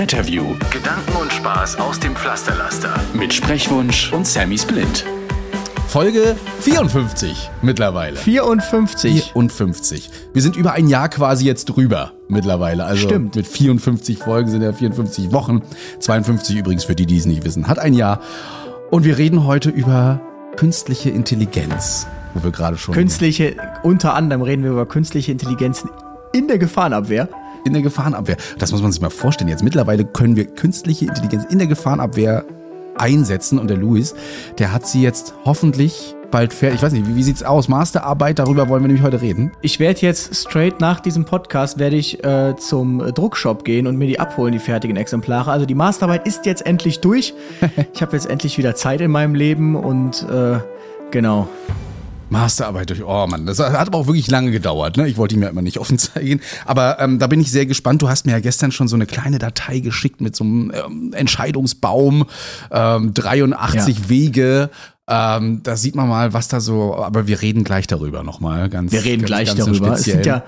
Retterview Gedanken und Spaß aus dem Pflasterlaster. mit Sprechwunsch und Sammy Split. Folge 54 mittlerweile. 54. 54. Wir sind über ein Jahr quasi jetzt drüber mittlerweile. Also Stimmt. mit 54 Folgen sind ja 54 Wochen. 52 übrigens für die, die es nicht wissen. Hat ein Jahr. Und wir reden heute über künstliche Intelligenz. Wo wir gerade schon Künstliche, unter anderem reden wir über künstliche Intelligenzen in der Gefahrenabwehr. In der Gefahrenabwehr. Das muss man sich mal vorstellen. Jetzt mittlerweile können wir künstliche Intelligenz in der Gefahrenabwehr einsetzen. Und der Luis, der hat sie jetzt hoffentlich bald fertig. Ich weiß nicht, wie, wie sieht's aus? Masterarbeit, darüber wollen wir nämlich heute reden. Ich werde jetzt straight nach diesem Podcast werde ich äh, zum Druckshop gehen und mir die abholen, die fertigen Exemplare. Also die Masterarbeit ist jetzt endlich durch. ich habe jetzt endlich wieder Zeit in meinem Leben und äh, genau. Masterarbeit durch, oh Mann, das hat aber auch wirklich lange gedauert. Ne? Ich wollte ihm ja immer nicht offen zeigen. Aber ähm, da bin ich sehr gespannt. Du hast mir ja gestern schon so eine kleine Datei geschickt mit so einem ähm, Entscheidungsbaum, ähm, 83 Ja. Wege. Ähm, da sieht man mal, was da so, aber wir reden gleich darüber nochmal. Ganz, Wir reden ganz, gleich ganz darüber. Es speziell. sind ja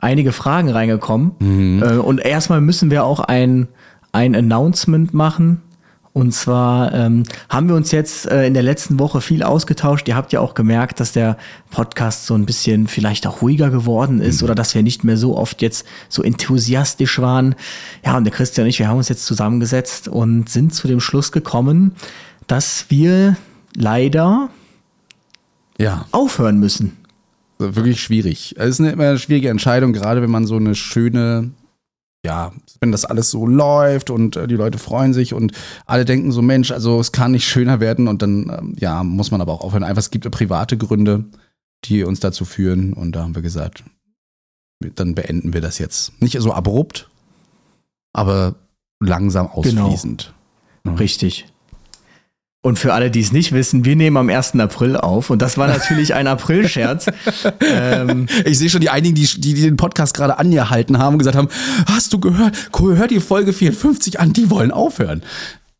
einige Fragen reingekommen. Mhm. Äh, und erstmal müssen wir auch ein, ein Announcement machen. Und zwar ähm, haben wir uns jetzt äh, in der letzten Woche viel ausgetauscht. Ihr habt ja auch gemerkt, dass der Podcast so ein bisschen vielleicht auch ruhiger geworden ist oder dass wir nicht mehr so oft jetzt so enthusiastisch waren. Ja, und der Christian und ich, wir haben uns jetzt zusammengesetzt und sind zu dem Schluss gekommen, dass wir leider Ja. aufhören müssen. wirklich schwierig. Es ist eine immer eine schwierige Entscheidung, gerade wenn man so eine schöne, ja, wenn das alles so läuft und äh, die Leute freuen sich und alle denken so, Mensch, also es kann nicht schöner werden und dann, ähm, ja, muss man aber auch aufhören. Einfach, es gibt private Gründe, die uns dazu führen und da haben wir gesagt, dann beenden wir das jetzt. Nicht so abrupt, aber langsam Genau. ausfließend. Richtig. Und für alle, die es nicht wissen, wir nehmen am 1. April auf und das war natürlich ein Aprilscherz. ähm, Ich sehe schon die einigen, die, die, den Podcast gerade angehalten haben und gesagt haben, hast du gehört, hör die Folge 54 an, die wollen aufhören.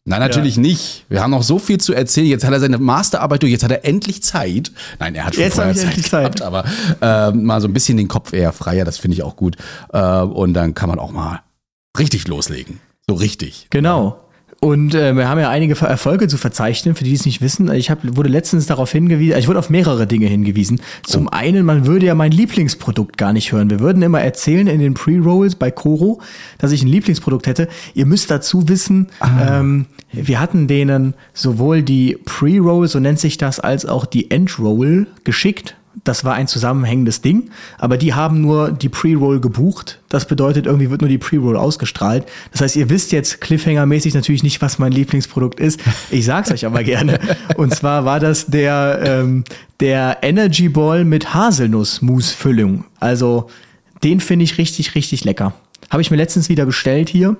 Nein, natürlich nicht. Wir haben noch so viel zu erzählen. Jetzt hat er seine Masterarbeit durch, jetzt hat er endlich Zeit. Nein, er hat schon Jetzt vorher Zeit endlich gehabt, Zeit. aber äh, mal so ein bisschen den Kopf eher freier, das finde ich auch gut. Äh, und dann kann man auch mal richtig loslegen. So richtig. genau. Und äh, wir haben ja einige Erfolge zu verzeichnen, für die, die es nicht wissen. Ich hab, wurde letztens darauf hingewiesen, ich wurde auf mehrere Dinge hingewiesen. Zum einen, man würde ja mein Lieblingsprodukt gar nicht hören. Wir würden immer erzählen in den Pre-Rolls bei Coro, dass ich ein Lieblingsprodukt hätte. Ihr müsst dazu wissen, ähm, wir hatten denen sowohl die Pre-Roll, so nennt sich das, als auch die End-Roll geschickt. Das war ein zusammenhängendes Ding, aber die haben nur die Pre-Roll gebucht. Das bedeutet, irgendwie wird nur die Pre-Roll ausgestrahlt. Das heißt, ihr wisst jetzt Cliffhanger-mäßig natürlich nicht, was mein Lieblingsprodukt ist. Ich sag's euch aber gerne. Und zwar war das der, ähm, der Energy Ball mit Haselnuss-Mousse-Füllung. Also, den finde ich richtig, richtig lecker. Habe ich mir letztens wieder bestellt hier.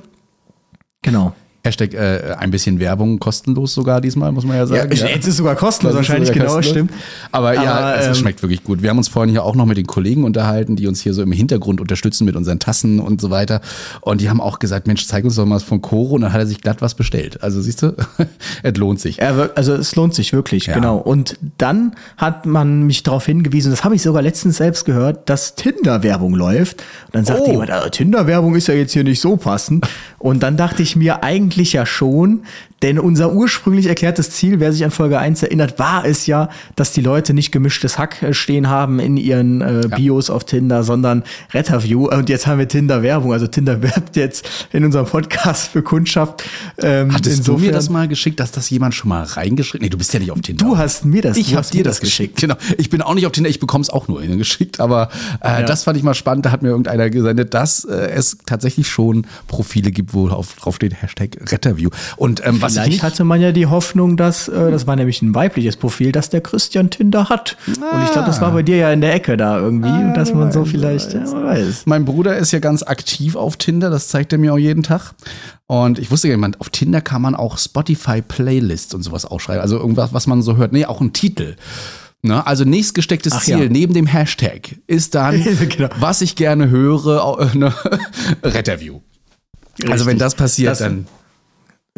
Genau. Hashtag äh, ein bisschen Werbung, kostenlos sogar diesmal, muss man ja sagen. Ja, jetzt ist sogar kostenlos Das wahrscheinlich, sogar genau, kostenlos. stimmt. Aber, ja, Aber, es ähm, schmeckt wirklich gut. Wir haben uns vorhin hier auch noch mit den Kollegen unterhalten, die uns hier so im Hintergrund unterstützen mit unseren Tassen und so weiter. Und die haben auch gesagt, Mensch, zeig uns doch mal was von Koro. Und dann hat er sich glatt was bestellt. Also siehst du, es lohnt sich. Ja, also es lohnt sich wirklich, Ja. genau. Und dann hat man mich darauf hingewiesen, das habe ich sogar letztens selbst gehört, dass Tinder-Werbung läuft. Und dann sagte Oh. jemand, "Ah, Tinder-Werbung ist ja jetzt hier nicht so passend. Und dann dachte ich mir eigentlich ja schon, denn unser ursprünglich erklärtes Ziel, wer sich an Folge 1 erinnert, war es ja, dass die Leute nicht gemischtes Hack äh, stehen haben in ihren äh, Bios auf Tinder, sondern Retterview. Und jetzt haben wir Tinder-Werbung. Also Tinder werbt jetzt in unserem Podcast für Kundschaft. Ähm, Hattest du mir insofern- das mal geschickt, dass das jemand schon mal reingeschrieben Nee, du bist ja nicht auf Tinder. Du hast mir das Ich habe dir das geschickt. Genau. Ich bin auch nicht auf Tinder, ich bekomme es auch nur geschickt. Aber äh, das fand ich mal spannend. Da hat mir irgendeiner gesendet, dass äh, es tatsächlich schon Profile gibt, wo auf, drauf steht Hashtag Retterview. Und ähm, was Vielleicht hatte man ja die Hoffnung, dass, äh, das war nämlich ein weibliches Profil, dass der Christian Tinder hat. Und ich glaube, das war bei dir ja in der Ecke da irgendwie, Ah, dass man so vielleicht, ja, man weiß. Mein Bruder ist ja ganz aktiv auf Tinder, das zeigt er mir auch jeden Tag. Und ich wusste gar nicht, auf Tinder kann man auch Spotify-Playlists und sowas ausschreiben. Also irgendwas, was man so hört. Nee, auch ein Titel. Ne? Also nächstgestecktes Ach Ziel ja. neben dem Hashtag ist dann, Genau. was ich gerne höre, äh, ne? Retterview. Also wenn Richtig. das passiert, Das- dann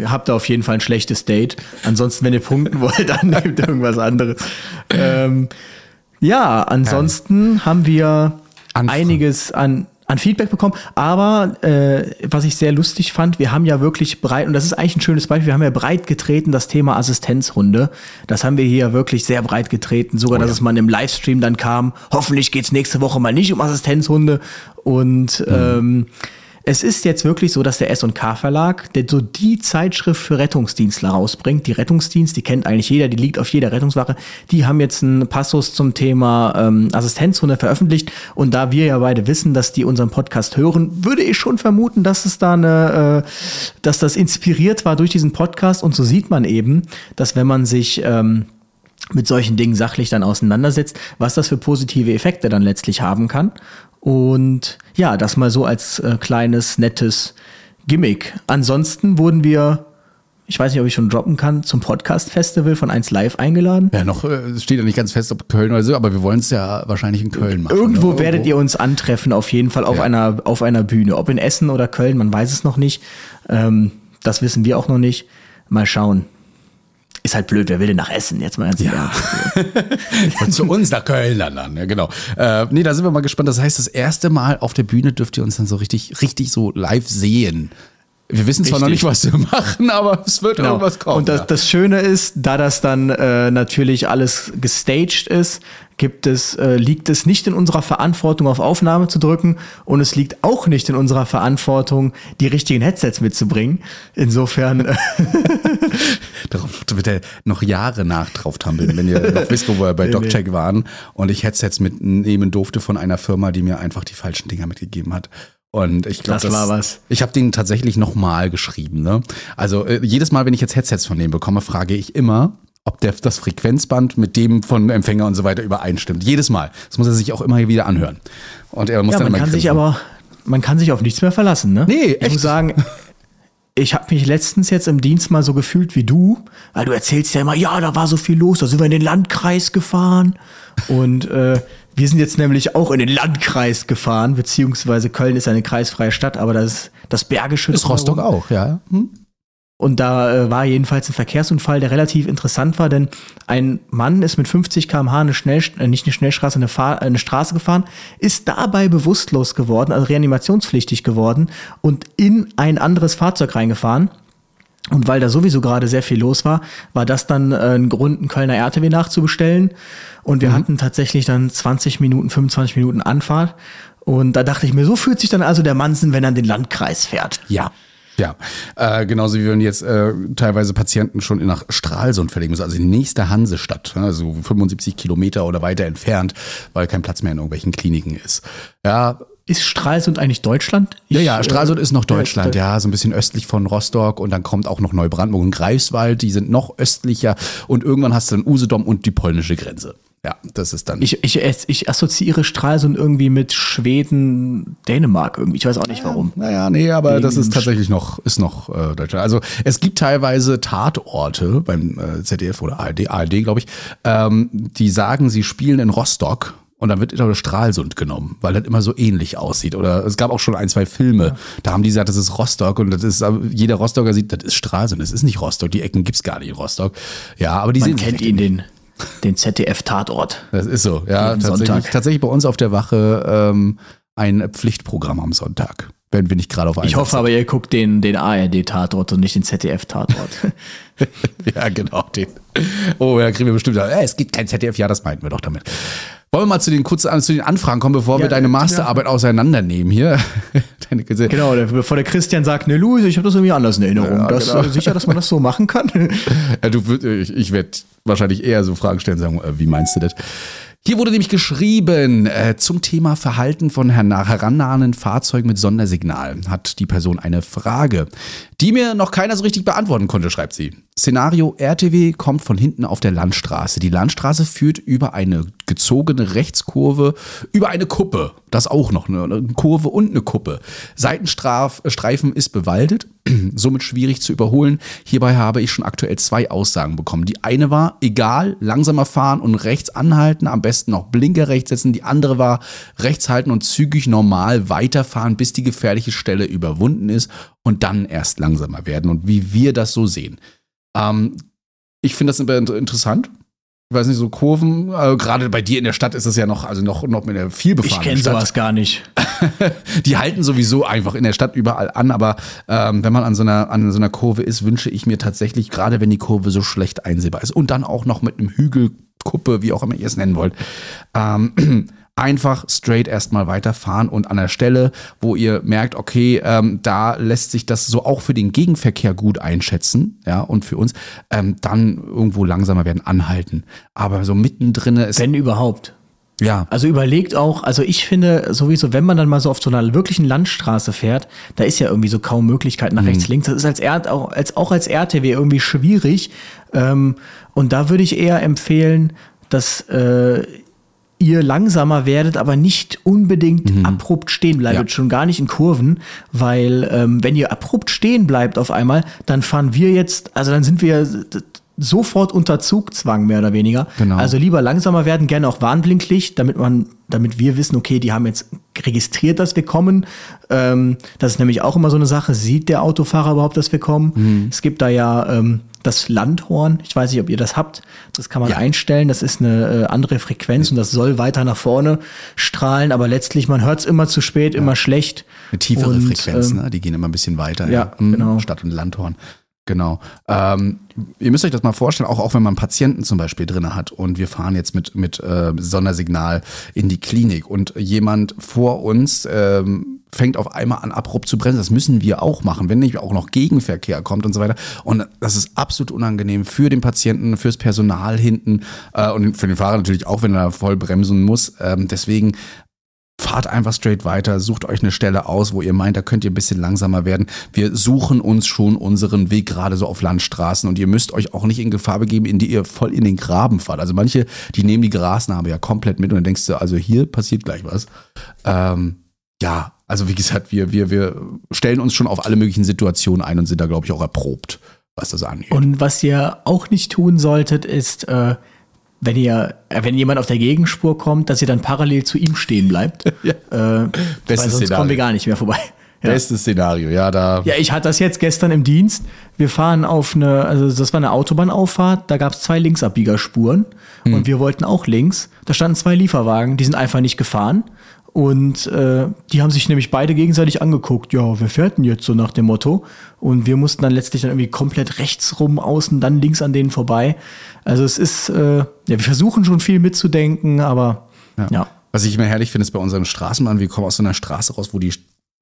habt da auf jeden Fall ein schlechtes Date. Ansonsten, wenn ihr punkten wollt, dann nehmt irgendwas anderes. Ähm, ja, ansonsten haben wir Anfragen. einiges an, an Feedback bekommen. Aber äh, was ich sehr lustig fand, wir haben ja wirklich breit, und das ist eigentlich ein schönes Beispiel, wir haben ja breit getreten das Thema Assistenzhunde. Das haben wir hier wirklich sehr breit getreten, sogar dass es mal im Livestream dann kam. Hoffentlich geht's nächste Woche mal nicht um Assistenzhunde. Und ähm, es ist jetzt wirklich so, dass der S&K Verlag, der so die Zeitschrift für Rettungsdienstler rausbringt, die Rettungsdienst, die kennt eigentlich jeder, die liegt auf jeder Rettungswache, die haben jetzt einen Passus zum Thema ähm, Assistenzhunde veröffentlicht und da wir ja beide wissen, dass die unseren Podcast hören, würde ich schon vermuten, dass es da eine, äh, dass das inspiriert war durch diesen Podcast und so sieht man eben, dass wenn man sich ähm, mit solchen Dingen sachlich dann auseinandersetzt, was das für positive Effekte dann letztlich haben kann. Und ja, das mal so als äh, kleines, nettes Gimmick. Ansonsten wurden wir, ich weiß nicht, ob ich schon droppen kann, zum Podcast-Festival von 1 Live eingeladen. ja noch, äh, es steht ja nicht ganz fest, ob Köln oder so, aber wir wollen es ja wahrscheinlich in Köln machen. Irgendwo ne? werdet ihr uns antreffen, auf jeden Fall auf, Ja. einer, auf einer Bühne. Ob in Essen oder Köln, man weiß es noch nicht. Ähm, das wissen wir auch noch nicht. Mal schauen. Ist halt blöd, wer will denn nach Essen? Jetzt mal ganz Ja. Und zu uns nach Köln dann, dann ja, genau. Äh, nee, da sind wir mal gespannt. Das heißt, das erste Mal auf der Bühne dürft ihr uns dann so richtig, richtig so live sehen. Wir wissen zwar noch nicht, Richtig. was wir machen, aber es wird Genau. irgendwas kommen. Und das, ja. das Schöne ist, da das dann äh, natürlich alles gestaged ist, gibt es, äh, liegt es nicht in unserer Verantwortung, auf Aufnahme zu drücken und es liegt auch nicht in unserer Verantwortung, die richtigen Headsets mitzubringen. Insofern, äh, Darauf wird er noch Jahre nach drauf tampeln, wenn ihr noch wisst, wo wir bei DocCheck waren und ich Headsets mitnehmen durfte von einer Firma, die mir einfach die falschen Dinger mitgegeben hat. Und ich glaube, Das war was. Ich habe den tatsächlich nochmal geschrieben. Ne? Also äh, jedes Mal, wenn ich jetzt Headsets von denen bekomme, frage ich immer, ob der, das Frequenzband mit dem von Empfänger und so weiter übereinstimmt. Jedes Mal. Das muss er sich auch immer wieder anhören. Und er muss ja, dann man immer kann sich aber, man kann sich auf nichts mehr verlassen, ne? Nee, Ich echt. muss sagen, ich habe mich letztens jetzt im Dienst mal so gefühlt wie du, weil du erzählst ja immer, ja, da war so viel los, da sind wir in den Landkreis gefahren und äh, wir sind jetzt nämlich auch in den Landkreis gefahren, beziehungsweise Köln ist eine kreisfreie Stadt, aber das ist das Bergische. Ist Rostock auch, ja. Hm? Und da äh, war jedenfalls ein Verkehrsunfall, der relativ interessant war, denn ein Mann ist mit 50 km/h eine Schnell, äh, nicht eine Schnellstraße, eine, Fahr eine Straße gefahren, ist dabei bewusstlos geworden, also reanimationspflichtig geworden und in ein anderes Fahrzeug reingefahren. Und weil da sowieso gerade sehr viel los war, war das dann äh, ein Grund, einen Kölner RTW nachzubestellen. Und wir hatten tatsächlich dann 20 Minuten, 25 Minuten Anfahrt. Und da dachte ich mir, so fühlt sich dann also der Mansen, wenn er in den Landkreis fährt. Ja. Ja, äh, genauso wie wenn jetzt äh, teilweise Patienten schon nach Stralsund verlegen müssen, also die nächste Hansestadt, ne, also 75 Kilometer oder weiter entfernt, weil kein Platz mehr in irgendwelchen Kliniken ist. Ja, Ist Stralsund eigentlich Deutschland? ja, Ich, ja, äh, Stralsund ist noch Deutschland, ja, ja, so ein bisschen östlich von Rostock und dann kommt auch noch Neubrandenburg und Greifswald, die sind noch östlicher und irgendwann hast du dann Usedom und die polnische Grenze. Ja, das ist dann. Ich, ich, ich assoziiere Stralsund irgendwie mit Schweden, Dänemark irgendwie. Ich weiß auch nicht warum. Naja, nee, aber Wegen das ist tatsächlich noch, ist noch äh, Deutschland. Also es gibt teilweise Tatorte beim äh, ZDF oder ARD, ARD glaube ich, ähm, die sagen, sie spielen in Rostock und dann wird wieder Stralsund genommen, weil das immer so ähnlich aussieht. Oder es gab auch schon ein, zwei Filme, da haben die gesagt, das ist Rostock und das ist, jeder Rostocker sieht, das ist Stralsund, das ist nicht Rostock, die Ecken gibt's gar nicht in Rostock. Ja, aber die Man sehen kennt sich ihn, den, den ZDF-Tatort. das ist so, ja. Tatsächlich, Sonntag. tatsächlich bei uns auf der Wache ähm, ein Pflichtprogramm am Sonntag. Wenn wir nicht gerade auf Ich Einsatz hoffe aber, ihr guckt den, den ARD-Tatort und nicht den ZDF-Tatort. sind. Ja, genau, den. Oh, ja, kriegen wir bestimmt. Äh, es gibt kein ZDF, ja, das meinten wir doch damit. Wollen wir mal zu den kurzen zu den Anfragen kommen, bevor wir Ja, deine ja. Masterarbeit auseinandernehmen hier. Deine, genau, bevor der Christian sagt, ne Luis, ich habe das irgendwie anders in Erinnerung. Ja, das, genau. äh, Sicher, dass man das so machen kann? Ja, du, würd- ich ich werde wahrscheinlich eher so Fragen stellen und sagen, äh, wie meinst du das? Hier wurde nämlich geschrieben äh, zum Thema Verhalten von her herannahenden Fahrzeugen mit Sondersignal. Hat die Person eine Frage, die mir noch keiner so richtig beantworten konnte, schreibt sie. Szenario RTW kommt von hinten auf der Landstraße. Die Landstraße führt über eine gezogene Rechtskurve, über eine Kuppe. Das auch noch, ne? eine Kurve und eine Kuppe. Seitenstreifen ist bewaldet, somit schwierig zu überholen. Hierbei habe ich schon aktuell zwei Aussagen bekommen. Die eine war, egal, langsamer fahren und rechts anhalten, am besten noch Blinker rechts setzen. Die andere war, rechts halten und zügig normal weiterfahren, bis die gefährliche Stelle überwunden ist und dann erst langsamer werden. Und wie wir das so sehen. Ähm, ich finde das interessant. Ich weiß nicht, so Kurven, äh, gerade bei dir in der Stadt ist das ja noch, also noch, noch mit einer viel Ich kenne sowas gar nicht. die halten sowieso einfach in der Stadt überall an, aber ähm, wenn man an so, einer, an so einer Kurve ist, wünsche ich mir tatsächlich, gerade wenn die Kurve so schlecht einsehbar ist und dann auch noch mit einem Hügelkuppe, wie auch immer ihr es nennen wollt, ähm, einfach straight erstmal weiterfahren und an der Stelle, wo ihr merkt, okay, ähm, da lässt sich das so auch für den Gegenverkehr gut einschätzen, ja, und für uns, ähm, dann irgendwo langsamer werden, anhalten. Aber so mittendrin ist. Wenn überhaupt. Ja. Also überlegt auch, also ich finde sowieso, wenn man dann mal so auf so einer wirklichen Landstraße fährt, da ist ja irgendwie so kaum Möglichkeit nach rechts, links. Das ist als, R auch, als, auch als RTW irgendwie schwierig. Ähm, und da würde ich eher empfehlen, dass äh, ihr langsamer werdet, aber nicht unbedingt mhm. abrupt stehen bleibt, ja. schon gar nicht in Kurven, weil ähm, wenn ihr abrupt stehen bleibt auf einmal, dann fahren wir jetzt, also dann sind wir sofort unter Zugzwang mehr oder weniger. Genau. Also lieber langsamer werden, gerne auch Warnblinklicht, damit man, damit wir wissen, okay, die haben jetzt registriert, dass wir kommen. Ähm, das ist nämlich auch immer so eine Sache. Sieht der Autofahrer überhaupt, dass wir kommen? Mhm. Es gibt da ja ähm, das Landhorn. Ich weiß nicht, ob ihr das habt. Das kann man ja. einstellen. Das ist eine äh, andere Frequenz und das soll weiter nach vorne strahlen. Aber letztlich, man hört es immer zu spät, ja. immer schlecht. Eine tiefere und, Frequenz, ähm, ne? Die gehen immer ein bisschen weiter. Ja, ja. Mhm. genau. Stadt- und Landhorn. Genau. Ähm, ihr müsst euch das mal vorstellen, auch, auch wenn man Patienten zum Beispiel drin hat und wir fahren jetzt mit, mit äh, Sondersignal in die Klinik und jemand vor uns ähm, fängt auf einmal an, abrupt zu bremsen. Das müssen wir auch machen, wenn nicht auch noch Gegenverkehr kommt und so weiter. Und das ist absolut unangenehm für den Patienten, fürs Personal hinten äh, und für den Fahrer natürlich auch, wenn er voll bremsen muss. Ähm, deswegen fahrt einfach straight weiter, sucht euch eine Stelle aus, wo ihr meint, da könnt ihr ein bisschen langsamer werden. Wir suchen uns schon unseren Weg gerade so auf Landstraßen und ihr müsst euch auch nicht in Gefahr begeben, in die ihr voll in den Graben fahrt. Also manche, die nehmen die Grasnarbe ja komplett mit und dann denkst du, also hier passiert gleich was. Ähm, ja, also wie gesagt, wir, wir, wir stellen uns schon auf alle möglichen Situationen ein und sind da, glaube ich, auch erprobt, was das angeht. Und was ihr auch nicht tun solltet, ist, äh, wenn ihr, äh, wenn jemand auf der Gegenspur kommt, dass ihr dann parallel zu ihm stehen bleibt. ja. äh, weil sonst Szenario. kommen wir gar nicht mehr vorbei. Ja. Bestes Szenario, ja, da. Ja, ich hatte das jetzt gestern im Dienst. Wir fahren auf eine, also das war eine Autobahnauffahrt, da gab es zwei Linksabbiegerspuren hm. und wir wollten auch links. Da standen zwei Lieferwagen, die sind einfach nicht gefahren. Und äh, die haben sich nämlich beide gegenseitig angeguckt. Ja, wer fährt denn jetzt so nach dem Motto? Und wir mussten dann letztlich dann irgendwie komplett rechts rum, außen, dann links an denen vorbei. Also es ist, äh, ja, wir versuchen schon viel mitzudenken, aber ja. ja. Was ich immer herrlich finde, ist bei unserem Straßenbahn, wir kommen aus so einer Straße raus, wo die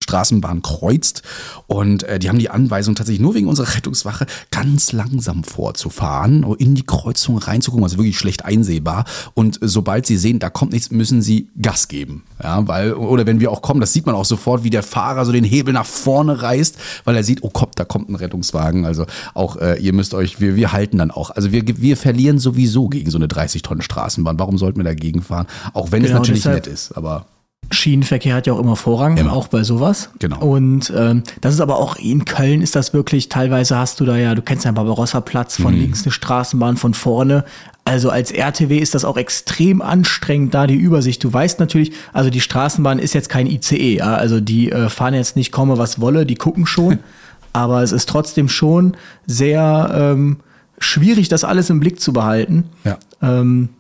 Straßenbahn kreuzt. Und äh, die haben die Anweisung tatsächlich nur wegen unserer Rettungswache ganz langsam vorzufahren, in die Kreuzung reinzugucken, also wirklich schlecht einsehbar. Und äh, sobald sie sehen, da kommt nichts, müssen sie Gas geben. Ja, weil, oder wenn wir auch kommen, das sieht man auch sofort, wie der Fahrer so den Hebel nach vorne reißt, weil er sieht, oh Kopf, da kommt ein Rettungswagen. Also auch, äh, ihr müsst euch, wir, wir halten dann auch. Also wir, wir verlieren sowieso gegen so eine 30 Tonnen Straßenbahn. Warum sollten wir dagegen fahren? Auch wenn genau, es natürlich nett ist, aber. Schienenverkehr hat ja auch immer Vorrang, immer. auch bei sowas. Genau. Und ähm, das ist aber auch in Köln ist das wirklich, teilweise hast du da ja, du kennst ja Barbarossa-Platz, von mhm. links eine Straßenbahn, von vorne. Also als RTW ist das auch extrem anstrengend, da die Übersicht. Du weißt natürlich, also die Straßenbahn ist jetzt kein ICE, ja? also die äh, fahren jetzt nicht komme, was wolle, die gucken schon. aber es ist trotzdem schon sehr ähm, schwierig, das alles im Blick zu behalten. Ja. Ähm,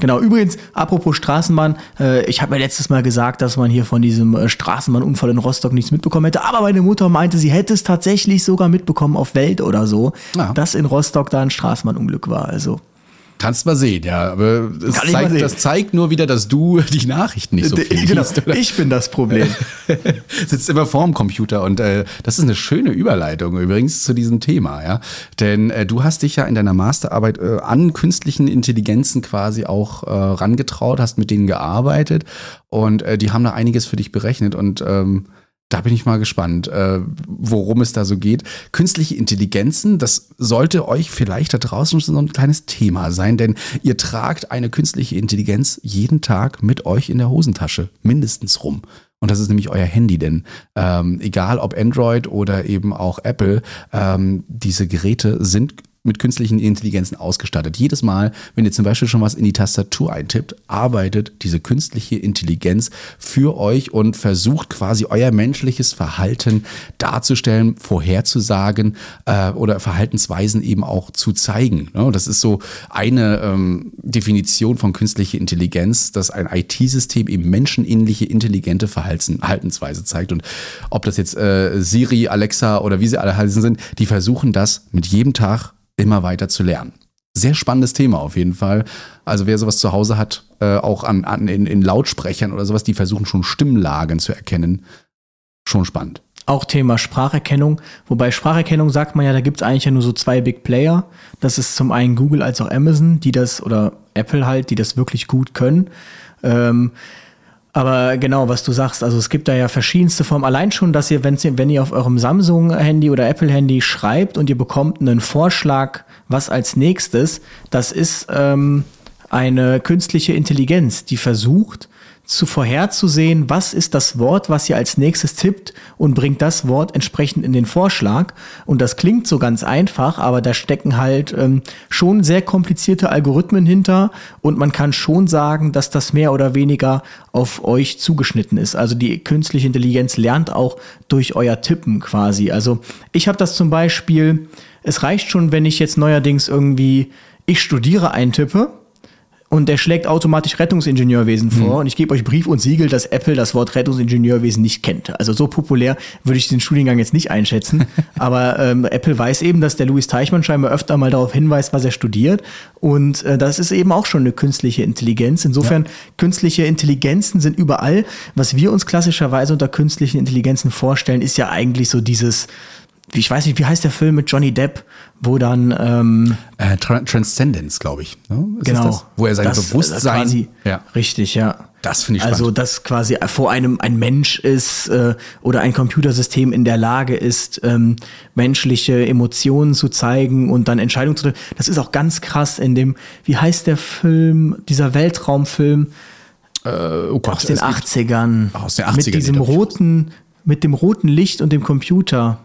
Genau, übrigens, apropos Straßenbahn, äh, ich habe mir letztes Mal gesagt, dass man hier von diesem äh, Straßenbahnunfall in Rostock nichts mitbekommen hätte, aber meine Mutter meinte, sie hätte es tatsächlich sogar mitbekommen auf Welt oder so, ja. dass in Rostock da ein Straßenbahnunglück war. Also. Kannst mal sehen, ja. Aber das zeigt, sehen. das zeigt nur wieder, dass du die Nachrichten nicht so viel genau, liest. Oder? ich bin das Problem. Sitzt immer vorm Computer und äh, das ist eine schöne Überleitung übrigens zu diesem Thema, ja. Denn äh, du hast dich ja in deiner Masterarbeit äh, an künstlichen Intelligenzen quasi auch äh, rangetraut, hast mit denen gearbeitet und äh, die haben da einiges für dich berechnet und ähm, da bin ich mal gespannt, äh, worum es da so geht. Künstliche Intelligenzen, das sollte euch vielleicht da draußen so ein kleines Thema sein, denn ihr tragt eine künstliche Intelligenz jeden Tag mit euch in der Hosentasche, mindestens rum. Und das ist nämlich euer Handy, denn ähm, egal ob Android oder eben auch Apple, ähm, diese Geräte sind mit künstlichen Intelligenzen ausgestattet. Jedes Mal, wenn ihr zum Beispiel schon was in die Tastatur eintippt, arbeitet diese künstliche Intelligenz für euch und versucht quasi euer menschliches Verhalten darzustellen, vorherzusagen äh, oder Verhaltensweisen eben auch zu zeigen. Ne? Das ist so eine ähm, Definition von künstlicher Intelligenz, dass ein IT-System eben menschenähnliche, intelligente Verhalten, Verhaltensweise zeigt. Und ob das jetzt äh, Siri, Alexa oder wie sie alle heißen sind, die versuchen das mit jedem Tag immer weiter zu lernen. Sehr spannendes Thema auf jeden Fall. Also wer sowas zu Hause hat, äh, auch an, an in, in Lautsprechern oder sowas, die versuchen schon Stimmlagen zu erkennen. Schon spannend. Auch Thema Spracherkennung. Wobei Spracherkennung sagt man ja, da gibt es eigentlich ja nur so zwei Big Player. Das ist zum einen Google als auch Amazon, die das, oder Apple halt, die das wirklich gut können. Ähm, aber genau, was du sagst, also es gibt da ja verschiedenste Formen. Allein schon, dass ihr, wenn ihr auf eurem Samsung-Handy oder Apple-Handy schreibt und ihr bekommt einen Vorschlag, was als nächstes, das ist ähm, eine künstliche Intelligenz, die versucht, zu vorherzusehen, was ist das Wort, was ihr als nächstes tippt und bringt das Wort entsprechend in den Vorschlag. Und das klingt so ganz einfach, aber da stecken halt ähm, schon sehr komplizierte Algorithmen hinter und man kann schon sagen, dass das mehr oder weniger auf euch zugeschnitten ist. Also die künstliche Intelligenz lernt auch durch euer Tippen quasi. Also ich habe das zum Beispiel, es reicht schon, wenn ich jetzt neuerdings irgendwie ich studiere eintippe und der schlägt automatisch Rettungsingenieurwesen vor. Und ich gebe euch Brief und Siegel, dass Apple das Wort Rettungsingenieurwesen nicht kennt. Also so populär würde ich den Studiengang jetzt nicht einschätzen. Aber ähm, Apple weiß eben, dass der Louis Teichmann scheinbar öfter mal darauf hinweist, was er studiert. Und äh, das ist eben auch schon eine künstliche Intelligenz. Insofern, künstliche Intelligenzen sind überall. Was wir uns klassischerweise unter künstlichen Intelligenzen vorstellen, ist ja eigentlich so dieses ich weiß nicht, wie heißt der Film mit Johnny Depp, wo dann ähm, Äh, Tra Transcendence, glaube ich. Ne? Genau, Das? Wo er sein das, äh, Bewusstsein. quasi, ja. richtig, ja. Das finde ich Also, spannend. dass quasi vor einem ein Mensch ist äh, oder ein Computersystem in der Lage ist, ähm, menschliche Emotionen zu zeigen und dann Entscheidungen zu treffen. Das ist auch ganz krass in dem, wie heißt der Film, dieser Weltraumfilm Äh, oh Gott, aus den es gibt- 80ern. Aus den 80ern, Mit diesem roten, mit dem roten Licht und dem Computer.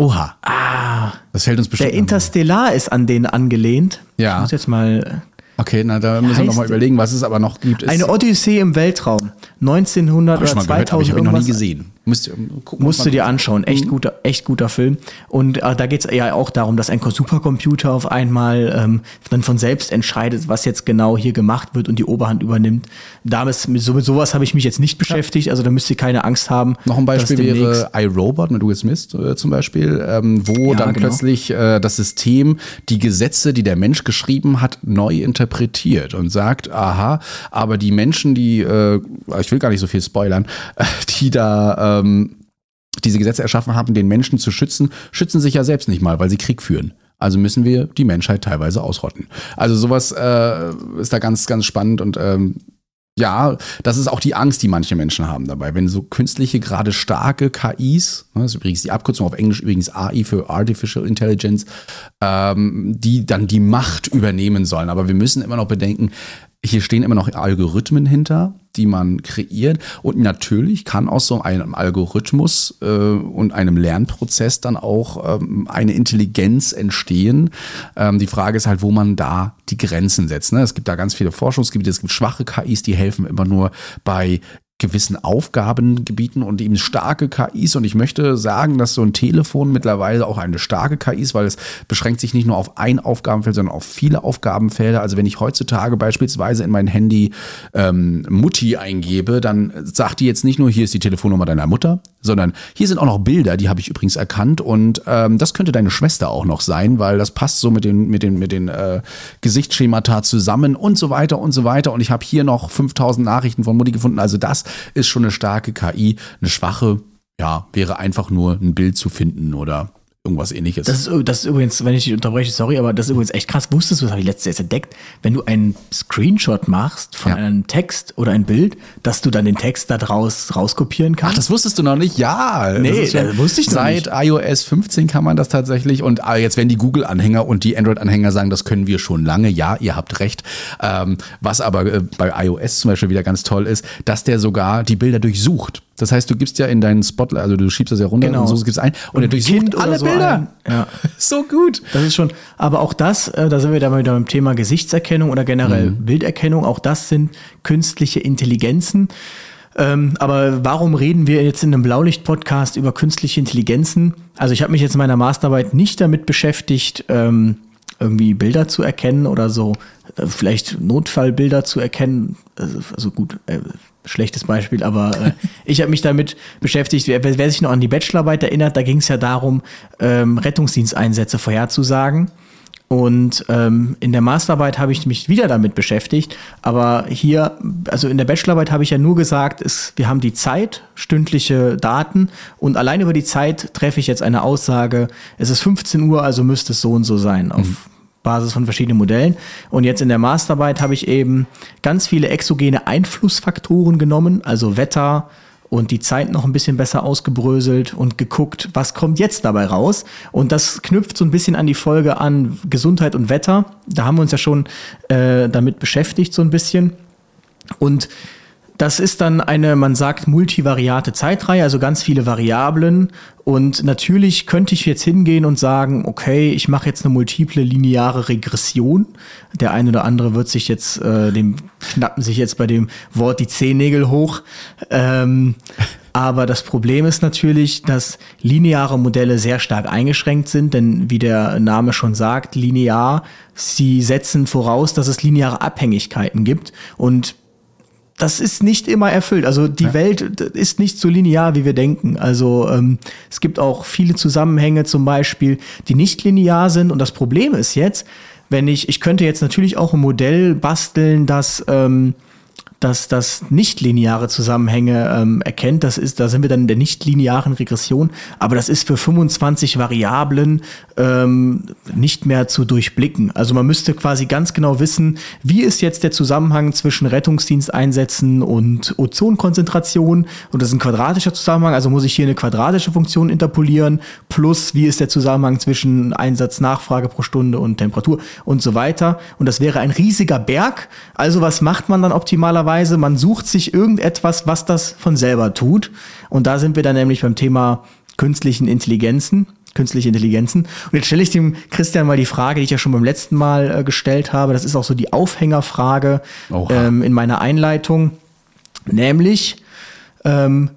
Oha. Ah. Das fällt uns bestimmt. Der Interstellar ist an den angelehnt. Ja. Ich muss jetzt mal okay, na, da müssen wir nochmal überlegen, was es aber noch gibt. Eine Odyssee im Weltraum. 1900 hab ich schon oder mal gehört, aber 2000 ich habe ihn noch nie gesehen. Müsst gucken, Musst du dir anschauen. Echt Mhm. guter, echt guter Film. Und äh, da geht es ja auch darum, dass ein Supercomputer auf einmal ähm, dann von selbst entscheidet, was jetzt genau hier gemacht wird und die Oberhand übernimmt. Damit, so, mit sowas habe ich mich jetzt nicht beschäftigt, also da müsst ihr keine Angst haben. Noch ein Beispiel wäre iRobot mit Will Smith äh, zum Beispiel, ähm, wo Ja, dann genau. plötzlich äh, das System die Gesetze, die der Mensch geschrieben hat, neu interpretiert und sagt, aha, aber die Menschen, die, äh, ich will gar nicht so viel spoilern, äh, die da ähm, diese Gesetze erschaffen haben, den Menschen zu schützen, schützen sich ja selbst nicht mal, weil sie Krieg führen. Also müssen wir die Menschheit teilweise ausrotten. Also sowas äh, ist da ganz, ganz spannend und ähm, ja, das ist auch die Angst, die manche Menschen haben dabei. Wenn so künstliche, gerade starke KIs, ne, das ist übrigens die Abkürzung auf Englisch übrigens AI für Artificial Intelligence, ähm, die dann die Macht übernehmen sollen. Aber wir müssen immer noch bedenken, hier stehen immer noch Algorithmen hinter, die man kreiert. Und natürlich kann aus so einem Algorithmus äh, und einem Lernprozess dann auch ähm, eine Intelligenz entstehen. Ähm, die Frage ist halt, wo man da die Grenzen setzt. Ne? Es gibt da ganz viele Forschungsgebiete, es gibt schwache KIs, die helfen immer nur bei gewissen Aufgabengebieten und eben starke KIs. Und ich möchte sagen, dass so ein Telefon mittlerweile auch eine starke KI ist, weil es beschränkt sich nicht nur auf ein Aufgabenfeld, sondern auf viele Aufgabenfelder. Also wenn ich heutzutage beispielsweise in mein Handy ähm, Mutti eingebe, dann sagt die jetzt nicht nur, hier ist die Telefonnummer deiner Mutter, sondern hier sind auch noch Bilder, die habe ich übrigens erkannt. Und ähm, das könnte deine Schwester auch noch sein, weil das passt so mit den, mit den, mit den äh, Gesichtsschemata zusammen und so weiter und so weiter. Und ich habe hier noch 5000 Nachrichten von Mutti gefunden. Also das ist schon eine starke KI. Eine schwache, ja, wäre einfach nur ein Bild zu finden oder irgendwas ähnliches. Das ist, das ist übrigens, wenn ich dich unterbreche, sorry, aber das ist übrigens echt krass. Wusstest du, das habe ich letztes Jahr entdeckt, wenn du einen Screenshot machst von Ja. einem Text oder ein Bild, dass du dann den Text da draus rauskopieren Ach, kannst? das wusstest du noch nicht? Ja. Nee, das das wusste ich noch Seit iOS 15 kann man das tatsächlich. Und ah, jetzt werden die Google-Anhänger und die Android-Anhänger sagen, das können wir schon lange. Ja, ihr habt recht. Ähm, was aber äh, bei iOS zum Beispiel wieder ganz toll ist, dass der sogar die Bilder durchsucht. Das heißt, du gibst ja in deinen Spotlight, also du schiebst das ja runter Genau. und so gibst ein und, er ein durchsucht Kind alle so Bilder. Ein- ja. So gut. Das ist schon, aber auch das, äh, da sind wir dann wieder beim Thema Gesichtserkennung oder generell Mhm. Bilderkennung, auch das sind künstliche Intelligenzen. Ähm, aber warum reden wir jetzt in einem Blaulicht-Podcast über künstliche Intelligenzen? Also ich habe mich jetzt in meiner Masterarbeit nicht damit beschäftigt, ähm, irgendwie Bilder zu erkennen oder so, äh, vielleicht Notfallbilder zu erkennen. Also, also gut, äh, schlechtes Beispiel, aber äh, ich habe mich damit beschäftigt. Wer, wer sich noch an die Bachelorarbeit erinnert, da ging es ja darum, ähm, Rettungsdiensteinsätze vorherzusagen. Und ähm, in der Masterarbeit habe ich mich wieder damit beschäftigt. Aber hier, also in der Bachelorarbeit habe ich ja nur gesagt, es, wir haben die Zeit, stündliche Daten und allein über die Zeit treffe ich jetzt eine Aussage, es ist 15 Uhr, also müsste es so und so sein, auf Basis von verschiedenen Modellen. Und jetzt in der Masterarbeit habe ich eben ganz viele exogene Einflussfaktoren genommen, also Wetter, und die Zeit noch ein bisschen besser ausgebröselt und geguckt, was kommt jetzt dabei raus. Und das knüpft so ein bisschen an die Folge an Gesundheit und Wetter. Da haben wir uns ja schon äh, damit beschäftigt, so ein bisschen. Und das ist dann eine, man sagt, multivariate Zeitreihe, also ganz viele Variablen. Und natürlich könnte ich jetzt hingehen und sagen, okay, ich mache jetzt eine multiple lineare Regression. Der eine oder andere wird sich jetzt, äh, dem knappen sich jetzt bei dem Wort die Zehennägel hoch. Ähm, aber das Problem ist natürlich, dass lineare Modelle sehr stark eingeschränkt sind, denn wie der Name schon sagt, linear, sie setzen voraus, dass es lineare Abhängigkeiten gibt. Und das ist nicht immer erfüllt. Also die Welt ist nicht so linear, wie wir denken. Also ähm, es gibt auch viele Zusammenhänge zum Beispiel, die nicht linear sind. Und das Problem ist jetzt, wenn ich, ich könnte jetzt natürlich auch ein Modell basteln, das ähm, dass das nicht-lineare Zusammenhänge ähm, erkennt. Das ist, da sind wir dann in der nicht-linearen Regression, aber das ist für 25 Variablen ähm, nicht mehr zu durchblicken. Also man müsste quasi ganz genau wissen, wie ist jetzt der Zusammenhang zwischen Rettungsdiensteinsätzen und Ozonkonzentration. Und das ist ein quadratischer Zusammenhang, also muss ich hier eine quadratische Funktion interpolieren, plus wie ist der Zusammenhang zwischen Einsatznachfrage pro Stunde und Temperatur und so weiter. Und das wäre ein riesiger Berg. Also was macht man dann optimalerweise? Man sucht sich irgendetwas, was das von selber tut. Und da sind wir dann nämlich beim Thema künstlichen Intelligenzen. Künstliche Intelligenzen. Und jetzt stelle ich dem Christian mal die Frage, die ich ja schon beim letzten Mal äh, gestellt habe. Das ist auch so die Aufhängerfrage ähm, in meiner Einleitung. Nämlich, ähm,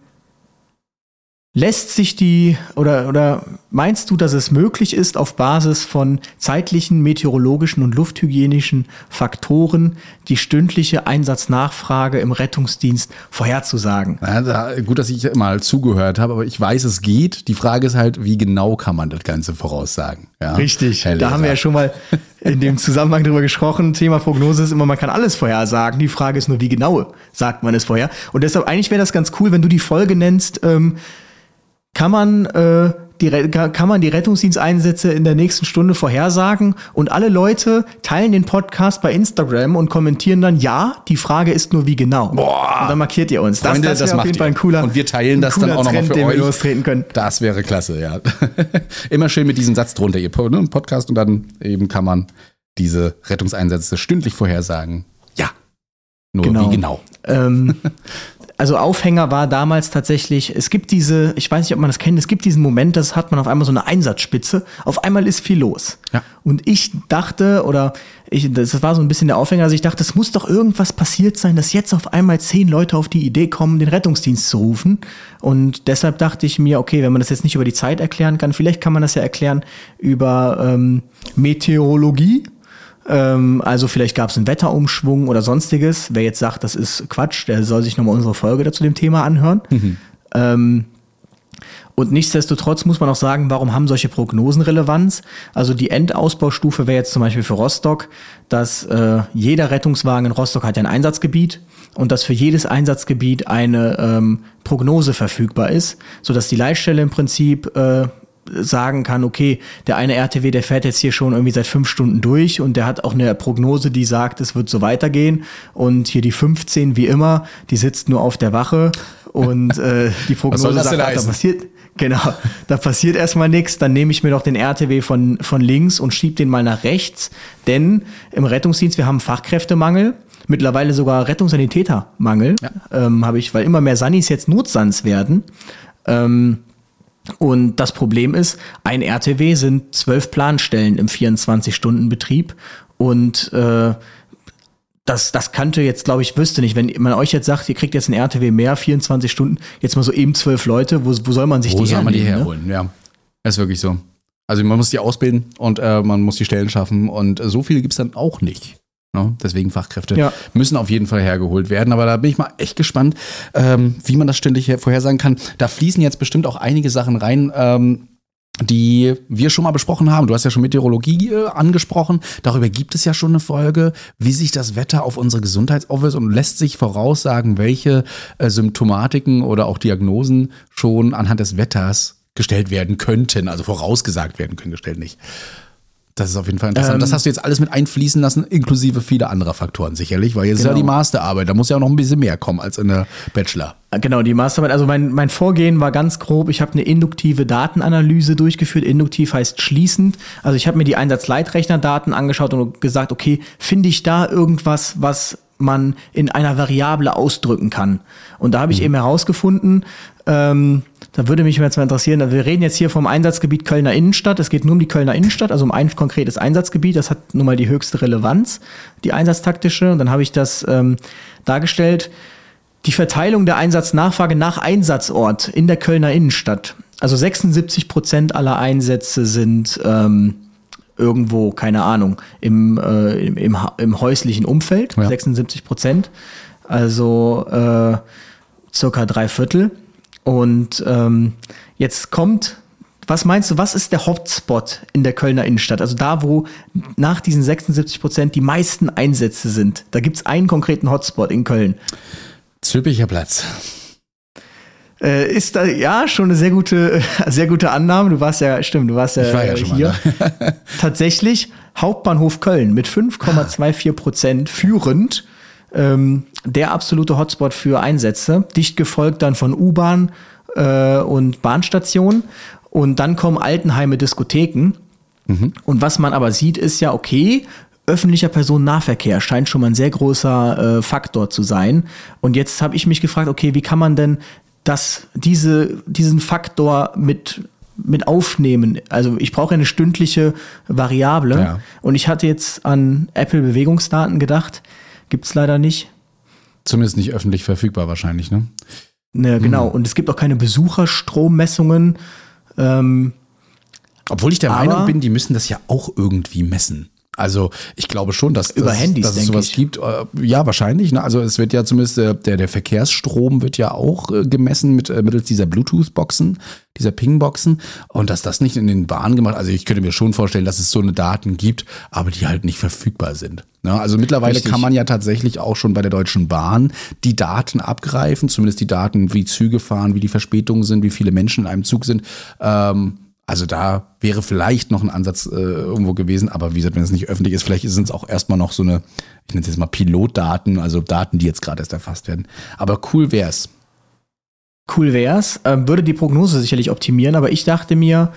lässt sich die oder, oder meinst du, dass es möglich ist, auf Basis von zeitlichen, meteorologischen und lufthygienischen Faktoren die stündliche Einsatznachfrage im Rettungsdienst vorherzusagen? Ja, da, gut, dass ich mal zugehört habe, aber ich weiß, es geht. Die Frage ist halt, wie genau kann man das Ganze voraussagen? Ja? Richtig. Da haben wir ja schon mal in dem Zusammenhang drüber gesprochen. Thema Prognose ist immer, man kann alles vorhersagen. Die Frage ist nur, wie genau sagt man es vorher. Und deshalb eigentlich wäre das ganz cool, wenn du die Folge nennst, ähm, kann man äh, die, kann man die Rettungsdiensteinsätze in der nächsten Stunde vorhersagen und alle Leute teilen den Podcast bei Instagram und kommentieren dann, ja, die Frage ist nur wie genau. Boah. Und dann markiert ihr uns. Freunde, das, wäre auf jeden ihr. Fall ein cooler Und wir teilen das dann auch nochmal für den euch. wir lostreten können. Das wäre klasse, ja. Immer schön mit diesem Satz drunter, ihr ne, Podcast und dann eben kann man diese Rettungseinsätze stündlich vorhersagen. Ja. Nur Genau. wie genau? Ähm, also Aufhänger war damals tatsächlich, es gibt diese, ich weiß nicht, ob man das kennt, es gibt diesen Moment, das hat man auf einmal so eine Einsatzspitze, auf einmal ist viel los. Ja. Und ich dachte, oder ich, das war so ein bisschen der Aufhänger, also ich dachte, es muss doch irgendwas passiert sein, dass jetzt auf einmal zehn Leute auf die Idee kommen, den Rettungsdienst zu rufen. Und deshalb dachte ich mir, okay, wenn man das jetzt nicht über die Zeit erklären kann, vielleicht kann man das ja erklären über ähm, Meteorologie. Ähm, also vielleicht gab es einen Wetterumschwung oder sonstiges. Wer jetzt sagt, das ist Quatsch, der soll sich nochmal unsere Folge dazu dem Thema anhören. Ähm, und nichtsdestotrotz muss man auch sagen, warum haben solche Prognosen Relevanz? Also die Endausbaustufe wäre jetzt zum Beispiel für Rostock, dass äh, jeder Rettungswagen in Rostock hat ja ein Einsatzgebiet und dass für jedes Einsatzgebiet eine ähm, Prognose verfügbar ist, sodass die Leitstelle im Prinzip äh, sagen kann, okay, der eine RTW, der fährt jetzt hier schon irgendwie seit fünf Stunden durch und der hat auch eine Prognose, die sagt, es wird so weitergehen. Und hier die 15, wie immer, die sitzt nur auf der Wache und äh, die Prognose sagt, da passiert, genau, da passiert erstmal nichts, dann nehme ich mir doch den RTW von, von links und schieb den mal nach rechts. Denn im Rettungsdienst, wir haben Fachkräftemangel. Mittlerweile sogar Rettungssanitätermangel, ähm, habe ich, weil immer mehr Sanis jetzt Notsans werden. Ähm, und das Problem ist, ein RTW sind zwölf Planstellen im 24-Stunden-Betrieb. Und äh, das, das kannte jetzt, glaube ich, wüsste nicht. Wenn man euch jetzt sagt, ihr kriegt jetzt ein RTW mehr, 24 Stunden, jetzt mal so eben zwölf Leute, wo, wo soll man sich Wo die soll man die ne? herholen? Ja, ist wirklich so. Also man muss die ausbilden und äh, man muss die Stellen schaffen und äh, so viele gibt's dann auch nicht. Ne? Deswegen Fachkräfte Ja. müssen auf jeden Fall hergeholt werden. Aber da bin ich mal echt gespannt, ähm, wie man das ständig her- vorhersagen kann. Da fließen jetzt bestimmt auch einige Sachen rein. Ähm, die wir schon mal besprochen haben. Du hast ja schon Meteorologie äh, angesprochen. Darüber gibt es ja schon eine Folge, wie sich das Wetter auf unsere Gesundheit auswirkt und lässt sich voraussagen, welche äh, Symptomatiken oder auch Diagnosen schon anhand des Wetters gestellt werden könnten, also vorausgesagt werden können, gestellt nicht. Das ist auf jeden Fall interessant. Ähm, das hast du jetzt alles mit einfließen lassen, inklusive vieler anderer Faktoren sicherlich, weil jetzt ist ja Genau. die Masterarbeit, da muss ja auch noch ein bisschen mehr kommen als in der Bachelor. Genau, die Masterarbeit. Also mein, mein Vorgehen war ganz grob. Ich habe eine induktive Datenanalyse durchgeführt. Induktiv heißt schließend. Also ich habe mir die Einsatzleitrechnerdaten angeschaut und gesagt, okay, finde ich da irgendwas, was man in einer Variable ausdrücken kann. Und da habe ich eben herausgefunden, ähm, da würde mich jetzt mal interessieren, wir reden jetzt hier vom Einsatzgebiet Kölner Innenstadt. Es geht nur um die Kölner Innenstadt, also um ein konkretes Einsatzgebiet. Das hat nun mal die höchste Relevanz, die einsatztaktische. Und dann habe ich das ähm, dargestellt. Die Verteilung der Einsatznachfrage nach Einsatzort in der Kölner Innenstadt. Also 76 Prozent aller Einsätze sind ähm, irgendwo, keine Ahnung, im, äh, im, im, häuslichen Umfeld. Ja. 76 Prozent. Also äh, circa drei Viertel. Und ähm, jetzt kommt, was meinst du, was ist der Hotspot in der Kölner Innenstadt? Also da, wo nach diesen 76 Prozent die meisten Einsätze sind. Da gibt's einen konkreten Hotspot in Köln. Zülpicher Platz. Äh, ist da ja schon eine sehr gute, sehr gute Annahme. Du warst ja, stimmt, du warst ja, Ich war ja äh, schon mal hier. Tatsächlich Hauptbahnhof Köln mit 5,24 Prozent führend. Ähm, der absolute Hotspot für Einsätze. Dicht gefolgt dann von U-Bahn äh, und Bahnstation. Und dann kommen Altenheime, Diskotheken. Und was man aber sieht, ist ja, okay, öffentlicher Personennahverkehr scheint schon mal ein sehr großer äh, Faktor zu sein. Und jetzt habe ich mich gefragt, okay, wie kann man denn das, diese, diesen Faktor mit, mit aufnehmen? Also ich brauche eine stündliche Variable. Ja. Und ich hatte jetzt an Apple Bewegungsdaten gedacht. Gibt's leider nicht. Zumindest nicht öffentlich verfügbar wahrscheinlich, ne? Ne, genau. Und es gibt auch keine Besucherstrommessungen. Ähm, Obwohl ich der Meinung bin, die müssen das ja auch irgendwie messen. Also ich glaube schon, dass, Über dass, Handys, dass es sowas ich. gibt. Äh, Ja, wahrscheinlich. Ne? Also es wird ja zumindest äh, der, der Verkehrsstrom wird ja auch äh, gemessen mit mittels dieser Bluetooth-Boxen, dieser Ping-Boxen. Und dass das nicht in den Bahnen gemacht, also ich könnte mir schon vorstellen, dass es so eine Daten gibt, aber die halt nicht verfügbar sind. Ne? Also mittlerweile Richtig. kann man ja tatsächlich auch schon bei der Deutschen Bahn die Daten abgreifen, zumindest die Daten, wie Züge fahren, wie die Verspätungen sind, wie viele Menschen in einem Zug sind. Ähm, also da wäre vielleicht noch ein Ansatz äh, irgendwo gewesen, aber wie gesagt, wenn es nicht öffentlich ist, vielleicht sind es auch erstmal noch so eine, ich nenne es jetzt mal Pilotdaten, also Daten, die jetzt gerade erst erfasst werden. Aber cool wär's. cool wär's, ähm, würde die Prognose sicherlich optimieren, aber ich dachte mir,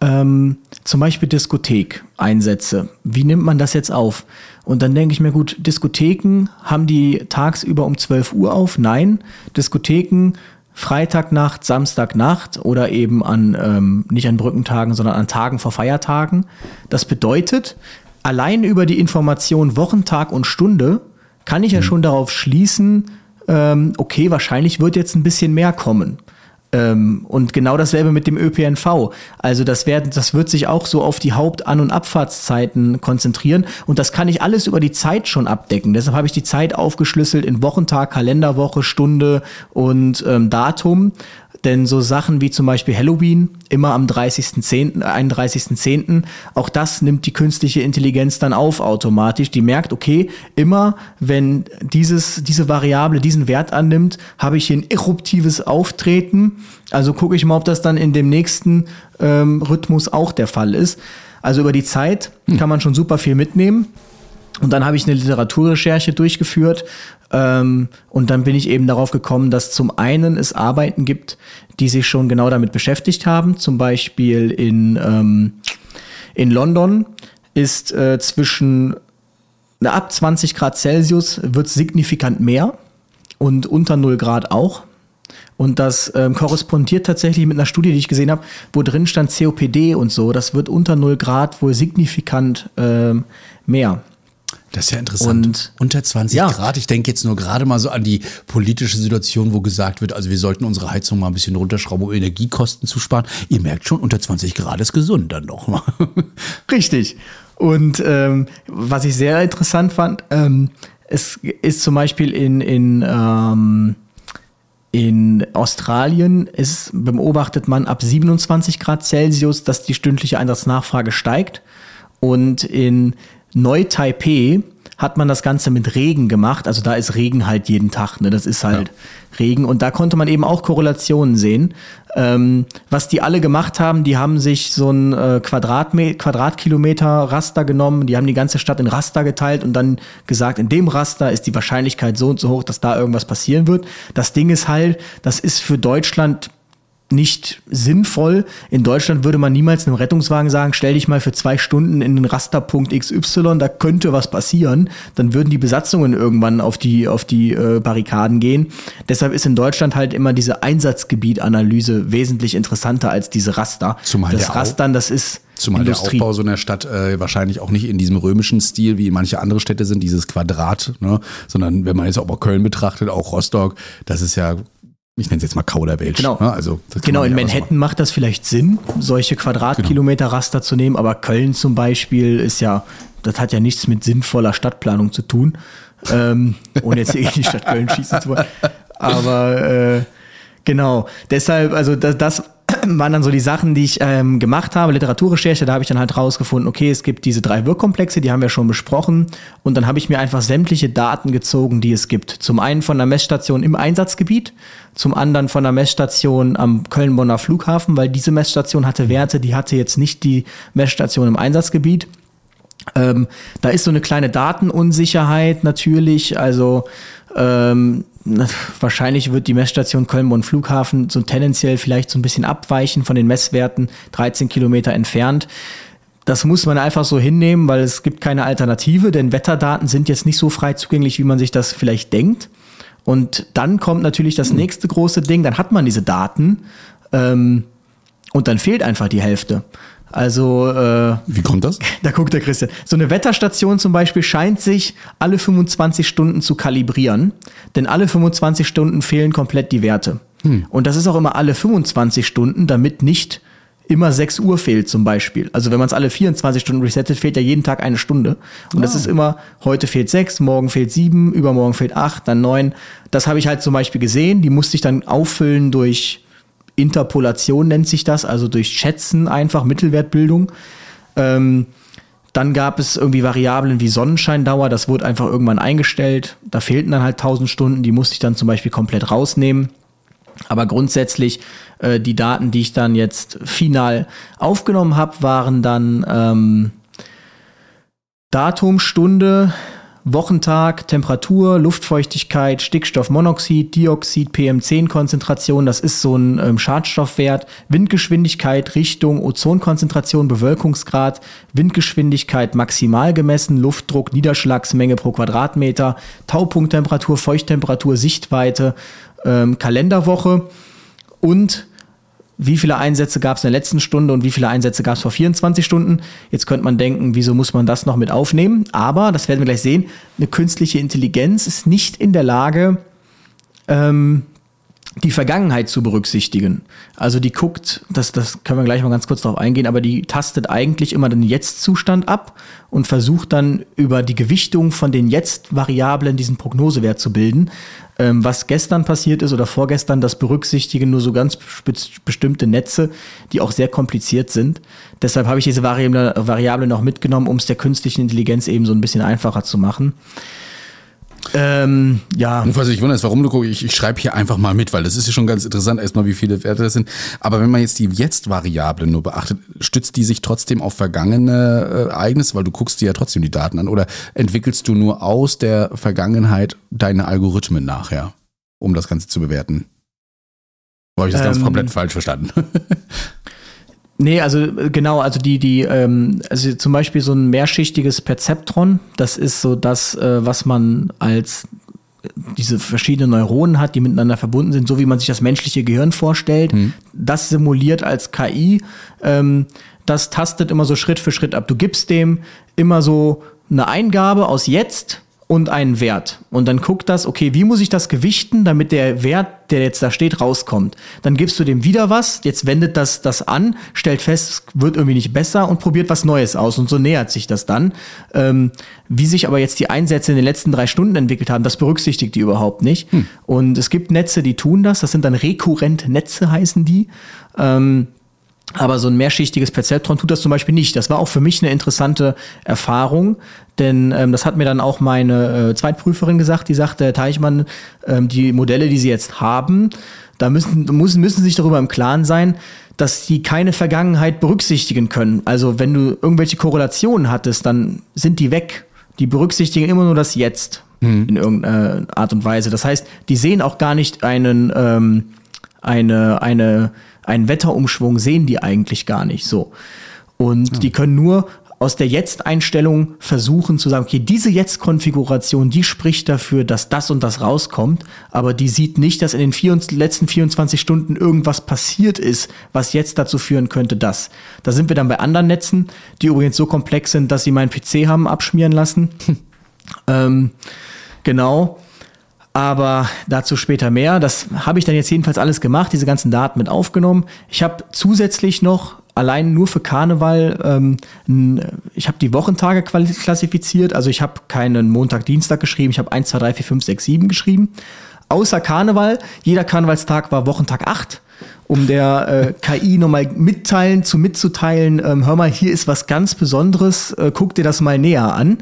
ähm, zum Beispiel Diskothek-Einsätze. Wie nimmt man das jetzt auf? Und dann denke ich mir, gut, Diskotheken haben die tagsüber um 12 Uhr auf? Nein. Diskotheken Freitagnacht, Samstagnacht oder eben an, ähm, nicht an Brückentagen, sondern an Tagen vor Feiertagen. Das bedeutet, allein über die Information Wochentag und Stunde kann ich ja schon darauf schließen, ähm, okay, wahrscheinlich wird jetzt ein bisschen mehr kommen. Ähm, und genau dasselbe mit dem ÖPNV. Also das, werden, das wird sich auch so auf die Haupt-, An- und Abfahrtszeiten konzentrieren. Und das kann ich alles über die Zeit schon abdecken. Deshalb habe ich die Zeit aufgeschlüsselt in Wochentag, Kalenderwoche, Stunde und ähm, Datum. Denn so Sachen wie zum Beispiel Halloween, immer am 30.10., 31.10., auch das nimmt die künstliche Intelligenz dann auf automatisch. Die merkt, okay, immer wenn dieses, diese Variable diesen Wert annimmt, habe ich hier ein eruptives Auftreten. Also gucke ich mal, ob das dann in dem nächsten ähm, Rhythmus auch der Fall ist. Also über die Zeit kann man schon super viel mitnehmen. Und dann habe ich eine Literaturrecherche durchgeführt ähm, und dann bin ich eben darauf gekommen, dass zum einen es Arbeiten gibt, die sich schon genau damit beschäftigt haben. Zum Beispiel in, ähm, in London ist äh, zwischen na, ab 20 Grad Celsius wird signifikant mehr und unter 0 Grad auch. Und das ähm, korrespondiert tatsächlich mit einer Studie, die ich gesehen habe, wo drin stand COPD und so. Das wird unter 0 Grad wohl signifikant ähm, mehr. Das ist ja interessant. Und- Unter 20 Ja. Grad. Ich denke jetzt nur gerade mal so an die politische Situation, wo gesagt wird, also wir sollten unsere Heizung mal ein bisschen runterschrauben, um Energiekosten zu sparen. Ihr merkt schon, unter 20 Grad ist gesund dann doch mal. Richtig. Und ähm, was ich sehr interessant fand, ähm, es ist zum Beispiel in, in, ähm, in Australien ist, beobachtet man ab 27 Grad Celsius, dass die stündliche Einsatznachfrage steigt. Und in Neu-Taipei hat man das Ganze mit Regen gemacht. Also da ist Regen halt jeden Tag. Ne? Das ist halt Regen. Und da konnte man eben auch Korrelationen sehen. Ähm, was die alle gemacht haben, die haben sich so ein äh, Quadratme Quadratkilometer Raster genommen. Die haben die ganze Stadt in Raster geteilt und dann gesagt, in dem Raster ist die Wahrscheinlichkeit so und so hoch, dass da irgendwas passieren wird. Das Ding ist halt, das ist für Deutschland nicht sinnvoll. In Deutschland würde man niemals einem Rettungswagen sagen, stell dich mal für zwei Stunden in den Rasterpunkt XY, da könnte was passieren. Dann würden die Besatzungen irgendwann auf die, auf die äh, Barrikaden gehen. Deshalb ist in Deutschland halt immer diese Einsatzgebietanalyse wesentlich interessanter als diese Raster. Zumal das Rastern, das ist Zumal Industrie. der Aufbau so einer Stadt äh, wahrscheinlich auch nicht in diesem römischen Stil, wie manche andere Städte sind, dieses Quadrat, ne? sondern wenn man jetzt auch mal Köln betrachtet, auch Rostock, das ist ja, ich nenne es jetzt mal Kauderwelsch. Genau. Ne? Also, Genau, in Manhattan macht das vielleicht Sinn, solche Quadratkilometer-Raster zu nehmen, aber Köln zum Beispiel ist ja, das hat ja nichts mit sinnvoller Stadtplanung zu tun, ähm, ohne jetzt in die Stadt Köln schießen zu wollen. Aber äh, genau, deshalb, also das, das waren dann so die Sachen, die ich ähm, gemacht habe. Literaturrecherche, da habe ich dann halt rausgefunden, okay, es gibt diese drei Wirkkomplexe, die haben wir schon besprochen. Und dann habe ich mir einfach sämtliche Daten gezogen, die es gibt. Zum einen von der Messstation im Einsatzgebiet, zum anderen von der Messstation am Köln-Bonner Flughafen, weil diese Messstation hatte Werte, die hatte jetzt nicht die Messstation im Einsatzgebiet. Ähm, da ist so eine kleine Datenunsicherheit natürlich. Also ähm, wahrscheinlich wird die Messstation Köln-Bonn Flughafen so tendenziell vielleicht so ein bisschen abweichen von den Messwerten, 13 Kilometer entfernt. Das muss man einfach so hinnehmen, weil es gibt keine Alternative, denn Wetterdaten sind jetzt nicht so frei zugänglich, wie man sich das vielleicht denkt. Und dann kommt natürlich das nächste große Ding, dann hat man diese Daten ähm, und dann fehlt einfach die Hälfte. Also äh, Wie kommt das? da guckt der Christian. So eine Wetterstation zum Beispiel scheint sich alle 25 Stunden zu kalibrieren, denn alle 25 Stunden fehlen komplett die Werte. Und das ist auch immer alle 25 Stunden, damit nicht immer 6 Uhr fehlt zum Beispiel. Also wenn man es alle 24 Stunden resettet, fehlt ja jeden Tag eine Stunde. Und das ist immer, heute fehlt 6, morgen fehlt 7, übermorgen fehlt 8, dann 9. Das habe ich halt zum Beispiel gesehen. Die musste ich dann auffüllen durch Interpolation nennt sich das, also durch Schätzen einfach, Mittelwertbildung. Ähm, dann gab es irgendwie Variablen wie Sonnenscheindauer, das wurde einfach irgendwann eingestellt. Da fehlten dann halt 1000 Stunden, die musste ich dann zum Beispiel komplett rausnehmen. Aber grundsätzlich, äh, die Daten, die ich dann jetzt final aufgenommen habe, waren dann ähm, Datum, Stunde, Wochentag, Temperatur, Luftfeuchtigkeit, Stickstoffmonoxid, Dioxid, PM10-Konzentration, das ist so ein ähm, Schadstoffwert, Windgeschwindigkeit, Richtung, Ozonkonzentration, Bewölkungsgrad, Windgeschwindigkeit maximal gemessen, Luftdruck, Niederschlagsmenge pro Quadratmeter, Taupunkttemperatur, Feuchttemperatur, Sichtweite, ähm, Kalenderwoche. Und wie viele Einsätze gab es in der letzten Stunde und wie viele Einsätze gab es vor 24 Stunden. Jetzt könnte man denken, wieso muss man das noch mit aufnehmen? Aber, das werden wir gleich sehen, eine künstliche Intelligenz ist nicht in der Lage, ähm, die Vergangenheit zu berücksichtigen. Also die guckt, das, das können wir gleich mal ganz kurz darauf eingehen, aber die tastet eigentlich immer den Jetzt-Zustand ab und versucht dann über die Gewichtung von den Jetzt-Variablen diesen Prognosewert zu bilden. Ähm, was gestern passiert ist oder vorgestern, das berücksichtigen nur so ganz be bestimmte Netze, die auch sehr kompliziert sind. Deshalb habe ich diese Variable, Variable noch mitgenommen, um es der künstlichen Intelligenz eben so ein bisschen einfacher zu machen. Ähm, ja. Und was ich wundere, warum du guckst, ich, ich schreibe hier einfach mal mit, weil das ist ja schon ganz interessant, erstmal, wie viele Werte das sind. Aber wenn man jetzt die Jetzt-Variable nur beachtet, stützt die sich trotzdem auf vergangene äh, Ereignisse, weil du guckst dir ja trotzdem die Daten an, oder entwickelst du nur aus der Vergangenheit deine Algorithmen nachher, um das Ganze zu bewerten? Oder habe ich das ganz Ähm, komplett falsch verstanden? Nee, also äh, genau, also die, die, ähm, also zum Beispiel so ein mehrschichtiges Perzeptron, das ist so das, äh, was man als diese verschiedenen Neuronen hat, die miteinander verbunden sind, so wie man sich das menschliche Gehirn vorstellt. Das simuliert als KI. Ähm, das tastet immer so Schritt für Schritt ab. Du gibst dem immer so eine Eingabe aus jetzt und einen Wert. Und dann guckt das, okay, wie muss ich das gewichten, damit der Wert, der jetzt da steht, rauskommt. Dann gibst du dem wieder was, jetzt wendet das das an, stellt fest, es wird irgendwie nicht besser und probiert was Neues aus. Und so nähert sich das dann. Ähm, wie sich aber jetzt die Einsätze in den letzten drei Stunden entwickelt haben, das berücksichtigt die überhaupt nicht. Und es gibt Netze, die tun das. Das sind dann rekurrent Netze, heißen die. Ähm, aber so ein mehrschichtiges Perzeptron tut das zum Beispiel nicht. Das war auch für mich eine interessante Erfahrung, denn ähm, das hat mir dann auch meine äh, Zweitprüferin gesagt, die sagte, Herr Teichmann, ähm, die Modelle, die Sie jetzt haben, da müssen, müssen, müssen Sie sich darüber im Klaren sein, dass die keine Vergangenheit berücksichtigen können. Also wenn du irgendwelche Korrelationen hattest, dann sind die weg. Die berücksichtigen immer nur das Jetzt in irgendeiner Art und Weise. Das heißt, die sehen auch gar nicht einen, ähm, eine, eine, einen Wetterumschwung sehen die eigentlich gar nicht so. Und die können nur aus der Jetzt-Einstellung versuchen zu sagen, okay, diese Jetzt-Konfiguration, die spricht dafür, dass das und das rauskommt, aber die sieht nicht, dass in den 24, letzten 24 Stunden irgendwas passiert ist, was jetzt dazu führen könnte, dass. Da sind wir dann bei anderen Netzen, die übrigens so komplex sind, dass sie meinen PC haben abschmieren lassen. ähm, genau. Aber dazu später mehr. Das habe ich dann jetzt jedenfalls alles gemacht, diese ganzen Daten mit aufgenommen. Ich habe zusätzlich noch allein nur für Karneval, ähm, ich habe die Wochentage klassifiziert. Also ich habe keinen Montag, Dienstag geschrieben. Ich habe 1, 2, 3, 4, 5, 6, 7 geschrieben. Außer Karneval. Jeder Karnevalstag war Wochentag 8 um der äh, KI nochmal mitteilen, zu mitzuteilen, ähm, hör mal, hier ist was ganz Besonderes, äh, guck dir das mal näher an.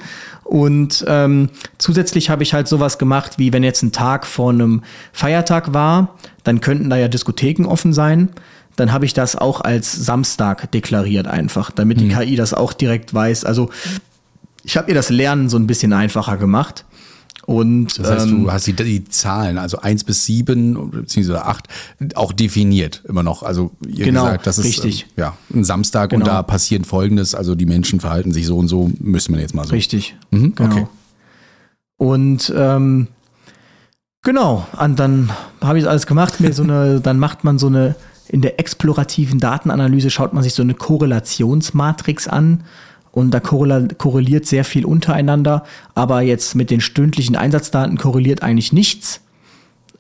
Und ähm, zusätzlich habe ich halt sowas gemacht, wie wenn jetzt ein Tag vor einem Feiertag war, dann könnten da ja Diskotheken offen sein. Dann habe ich das auch als Samstag deklariert einfach, damit die KI das auch direkt weiß. Also ich habe ihr das Lernen so ein bisschen einfacher gemacht. Und Das heißt, ähm, du hast die, die Zahlen, also eins bis sieben beziehungsweise acht, auch definiert immer noch. Also ihr Genau, gesagt, das ist richtig. ähm, ja, ein Samstag und Genau. da passiert folgendes, also die Menschen verhalten sich so und so, müssen wir jetzt mal so. Richtig. Mhm, Genau. okay. Und ähm, genau, und dann habe ich alles gemacht, mir so eine, dann macht man so eine, in der explorativen Datenanalyse schaut man sich so eine Korrelationsmatrix an und da korreliert sehr viel untereinander, aber jetzt mit den stündlichen Einsatzdaten korreliert eigentlich nichts.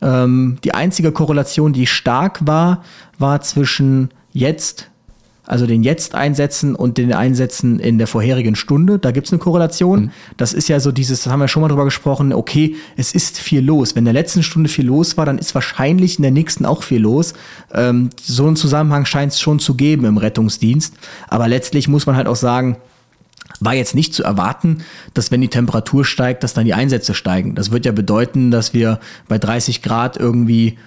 Ähm, die einzige Korrelation, die stark war, war zwischen jetzt, also den Jetzt-Einsätzen und den Einsätzen in der vorherigen Stunde. Da gibt es eine Korrelation. Das ist ja so dieses, das haben wir schon mal drüber gesprochen, okay, es ist viel los. Wenn in der letzten Stunde viel los war, dann ist wahrscheinlich in der nächsten auch viel los. Ähm, so einen Zusammenhang scheint es schon zu geben im Rettungsdienst. Aber letztlich muss man halt auch sagen, war jetzt nicht zu erwarten, dass wenn die Temperatur steigt, dass dann die Einsätze steigen. Das wird ja bedeuten, dass wir bei 30 Grad irgendwie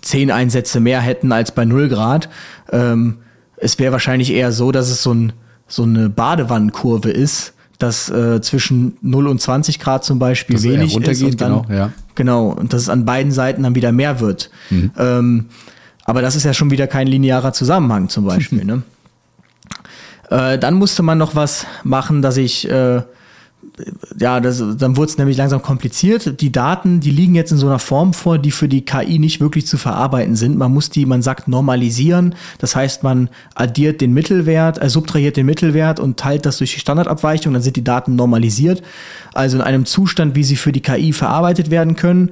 10 Einsätze mehr hätten als bei 0 Grad. Ähm, es wäre wahrscheinlich eher so, dass es so, ein, so eine Badewannenkurve ist, dass äh, zwischen 0 und 20 Grad zum Beispiel Dass wenig ist und dann, genau, ja. genau, und dass es an beiden Seiten dann wieder mehr wird. Mhm. Ähm, aber das ist ja schon wieder kein linearer Zusammenhang zum Beispiel. ne? Äh, dann musste man noch was machen, dass ich, äh, ja, das, dann wurde es nämlich langsam kompliziert. Die Daten, die liegen jetzt in so einer Form vor, die für die KI nicht wirklich zu verarbeiten sind. Man muss die, man sagt, normalisieren. Das heißt, man addiert den Mittelwert, äh, subtrahiert den Mittelwert und teilt das durch die Standardabweichung. Dann sind die Daten normalisiert. Also in einem Zustand, wie sie für die KI verarbeitet werden können.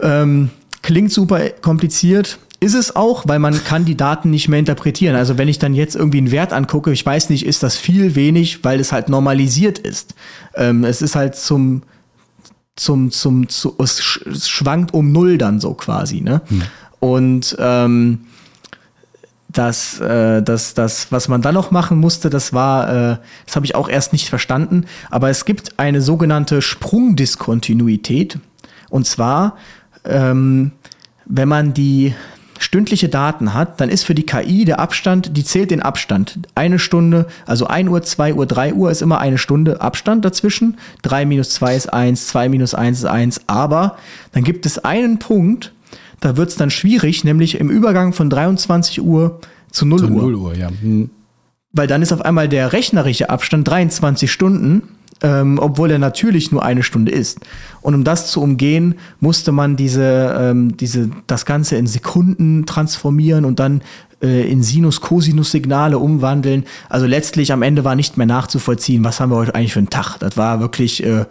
Ähm, klingt super kompliziert. Ist es auch, weil man kann die Daten nicht mehr interpretieren. Also wenn ich dann jetzt irgendwie einen Wert angucke, ich weiß nicht, ist das viel, wenig, weil es halt normalisiert ist. Ähm, es ist halt zum, zum, zum, zu, es, sch es schwankt um Null dann so quasi, ne? Und ähm, das, äh, das, das, was man dann noch machen musste, das war, äh, das habe ich auch erst nicht verstanden, aber es gibt eine sogenannte Sprungdiskontinuität. Und zwar, ähm, wenn man die stündliche Daten hat, dann ist für die KI der Abstand, die zählt den Abstand. Eine Stunde, also 1 Uhr, 2 Uhr, 3 Uhr ist immer eine Stunde Abstand dazwischen. 3 minus 2 ist 1, 2 minus 1 ist 1. Aber dann gibt es einen Punkt, da wird es dann schwierig, nämlich im Übergang von 23 Uhr zu 0 Zu Uhr. 0 Uhr, ja. Hm. Weil dann ist auf einmal der rechnerische Abstand 23 Stunden, ähm, obwohl er natürlich nur eine Stunde ist. Und um das zu umgehen, musste man diese, ähm, diese, das Ganze in Sekunden transformieren und dann äh, in Sinus-Cosinus-Signale umwandeln. Also letztlich am Ende war nicht mehr nachzuvollziehen, was haben wir heute eigentlich für einen Tag. Das war wirklich äh,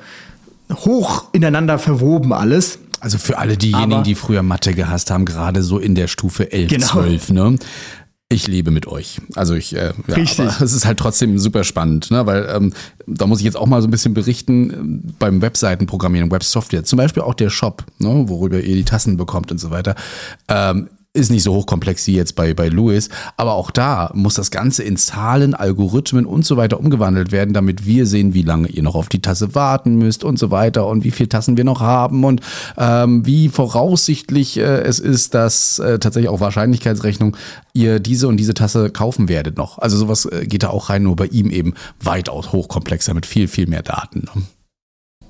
hoch ineinander verwoben alles. Also für alle diejenigen, Aber- die früher Mathe gehasst haben, gerade so in der Stufe 11, Genau. 12, ne? Ich lebe mit euch. Also ich, äh, ja, Richtig. es ist halt trotzdem super spannend, ne? weil ähm, da muss ich jetzt auch mal so ein bisschen berichten ähm, beim Webseitenprogrammieren, Websoftware, zum Beispiel auch der Shop, ne? worüber ihr die Tassen bekommt und so weiter. Ähm, ist nicht so hochkomplex wie jetzt bei, bei Lewis, aber auch da muss das Ganze in Zahlen, Algorithmen und so weiter umgewandelt werden, damit wir sehen, wie lange ihr noch auf die Tasse warten müsst und so weiter und wie viele Tassen wir noch haben und ähm, wie voraussichtlich äh, es ist, dass äh, tatsächlich auch Wahrscheinlichkeitsrechnung ihr diese und diese Tasse kaufen werdet noch. Also sowas äh, geht da auch rein, nur bei ihm eben weitaus hochkomplexer mit viel, viel mehr Daten. Ne?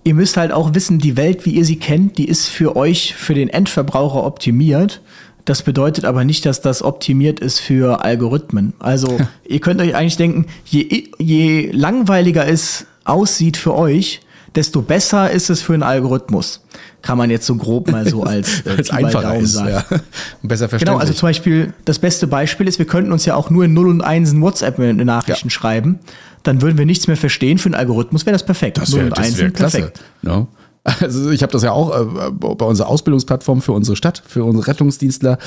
Ihr müsst halt auch wissen, die Welt, wie ihr sie kennt, die ist für euch, für den Endverbraucher optimiert. Das bedeutet aber nicht, dass das optimiert ist für Algorithmen. Also ihr könnt euch eigentlich denken, je, je langweiliger es aussieht für euch, desto besser ist es für einen Algorithmus. Kann man jetzt so grob mal so als, äh, mal einfacher ist. sagen. Ja. Besser verständlich. Genau, also zum Beispiel, das beste Beispiel ist, wir könnten uns ja auch nur in 0 und 1 in WhatsApp-Nachrichten Ja. schreiben. Dann würden wir nichts mehr verstehen. Für einen Algorithmus wäre das perfekt. Das 0 wäre und das 1 wär klasse. perfekt. Ne? Also ich habe das ja auch äh, bei unserer Ausbildungsplattform für unsere Stadt, für unsere Rettungsdienstler,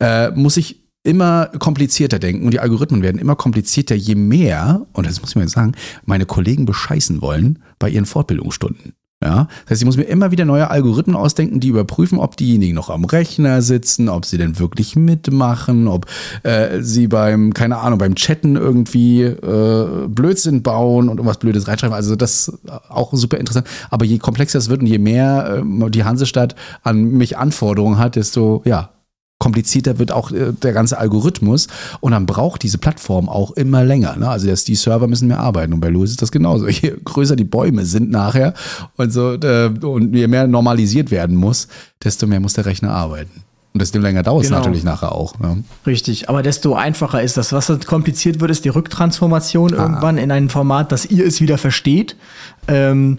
äh, muss ich immer komplizierter denken und die Algorithmen werden immer komplizierter, je mehr, und das muss ich mal sagen, meine Kollegen bescheißen wollen bei ihren Fortbildungsstunden. Ja, das heißt, ich muss mir immer wieder neue Algorithmen ausdenken, die überprüfen, ob diejenigen noch am Rechner sitzen, ob sie denn wirklich mitmachen, ob äh, sie beim, keine Ahnung, beim Chatten irgendwie äh, Blödsinn bauen und irgendwas Blödes reinschreiben. Also das auch super interessant. Aber je komplexer es wird und je mehr äh, die Hansestadt an mich Anforderungen hat, desto ja komplizierter wird auch äh, der ganze Algorithmus und dann braucht diese Plattform auch immer länger. Ne? Also die Server müssen mehr arbeiten und bei Louis ist das genauso. Je größer die Bäume sind nachher und so äh, und je mehr normalisiert werden muss, desto mehr muss der Rechner arbeiten. Und desto länger dauert es Genau. natürlich nachher auch. Ne? Richtig, aber desto einfacher ist das. Was kompliziert wird, ist die Rücktransformation irgendwann in ein Format, dass ihr es wieder versteht. Ähm,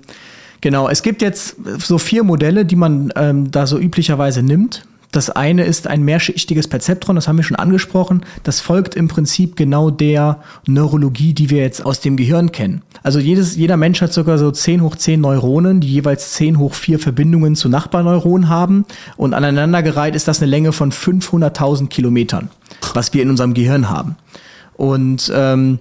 genau, es gibt jetzt so vier Modelle, die man ähm, da so üblicherweise nimmt. Das eine ist ein mehrschichtiges Perzeptron, das haben wir schon angesprochen. Das folgt im Prinzip genau der Neurologie, die wir jetzt aus dem Gehirn kennen. Also jedes, jeder Mensch hat sogar so 10 hoch 10 Neuronen, die jeweils 10 hoch 4 Verbindungen zu Nachbarneuronen haben. Und aneinandergereiht ist das eine Länge von 500.000 Kilometern, was wir in unserem Gehirn haben. Und ähm,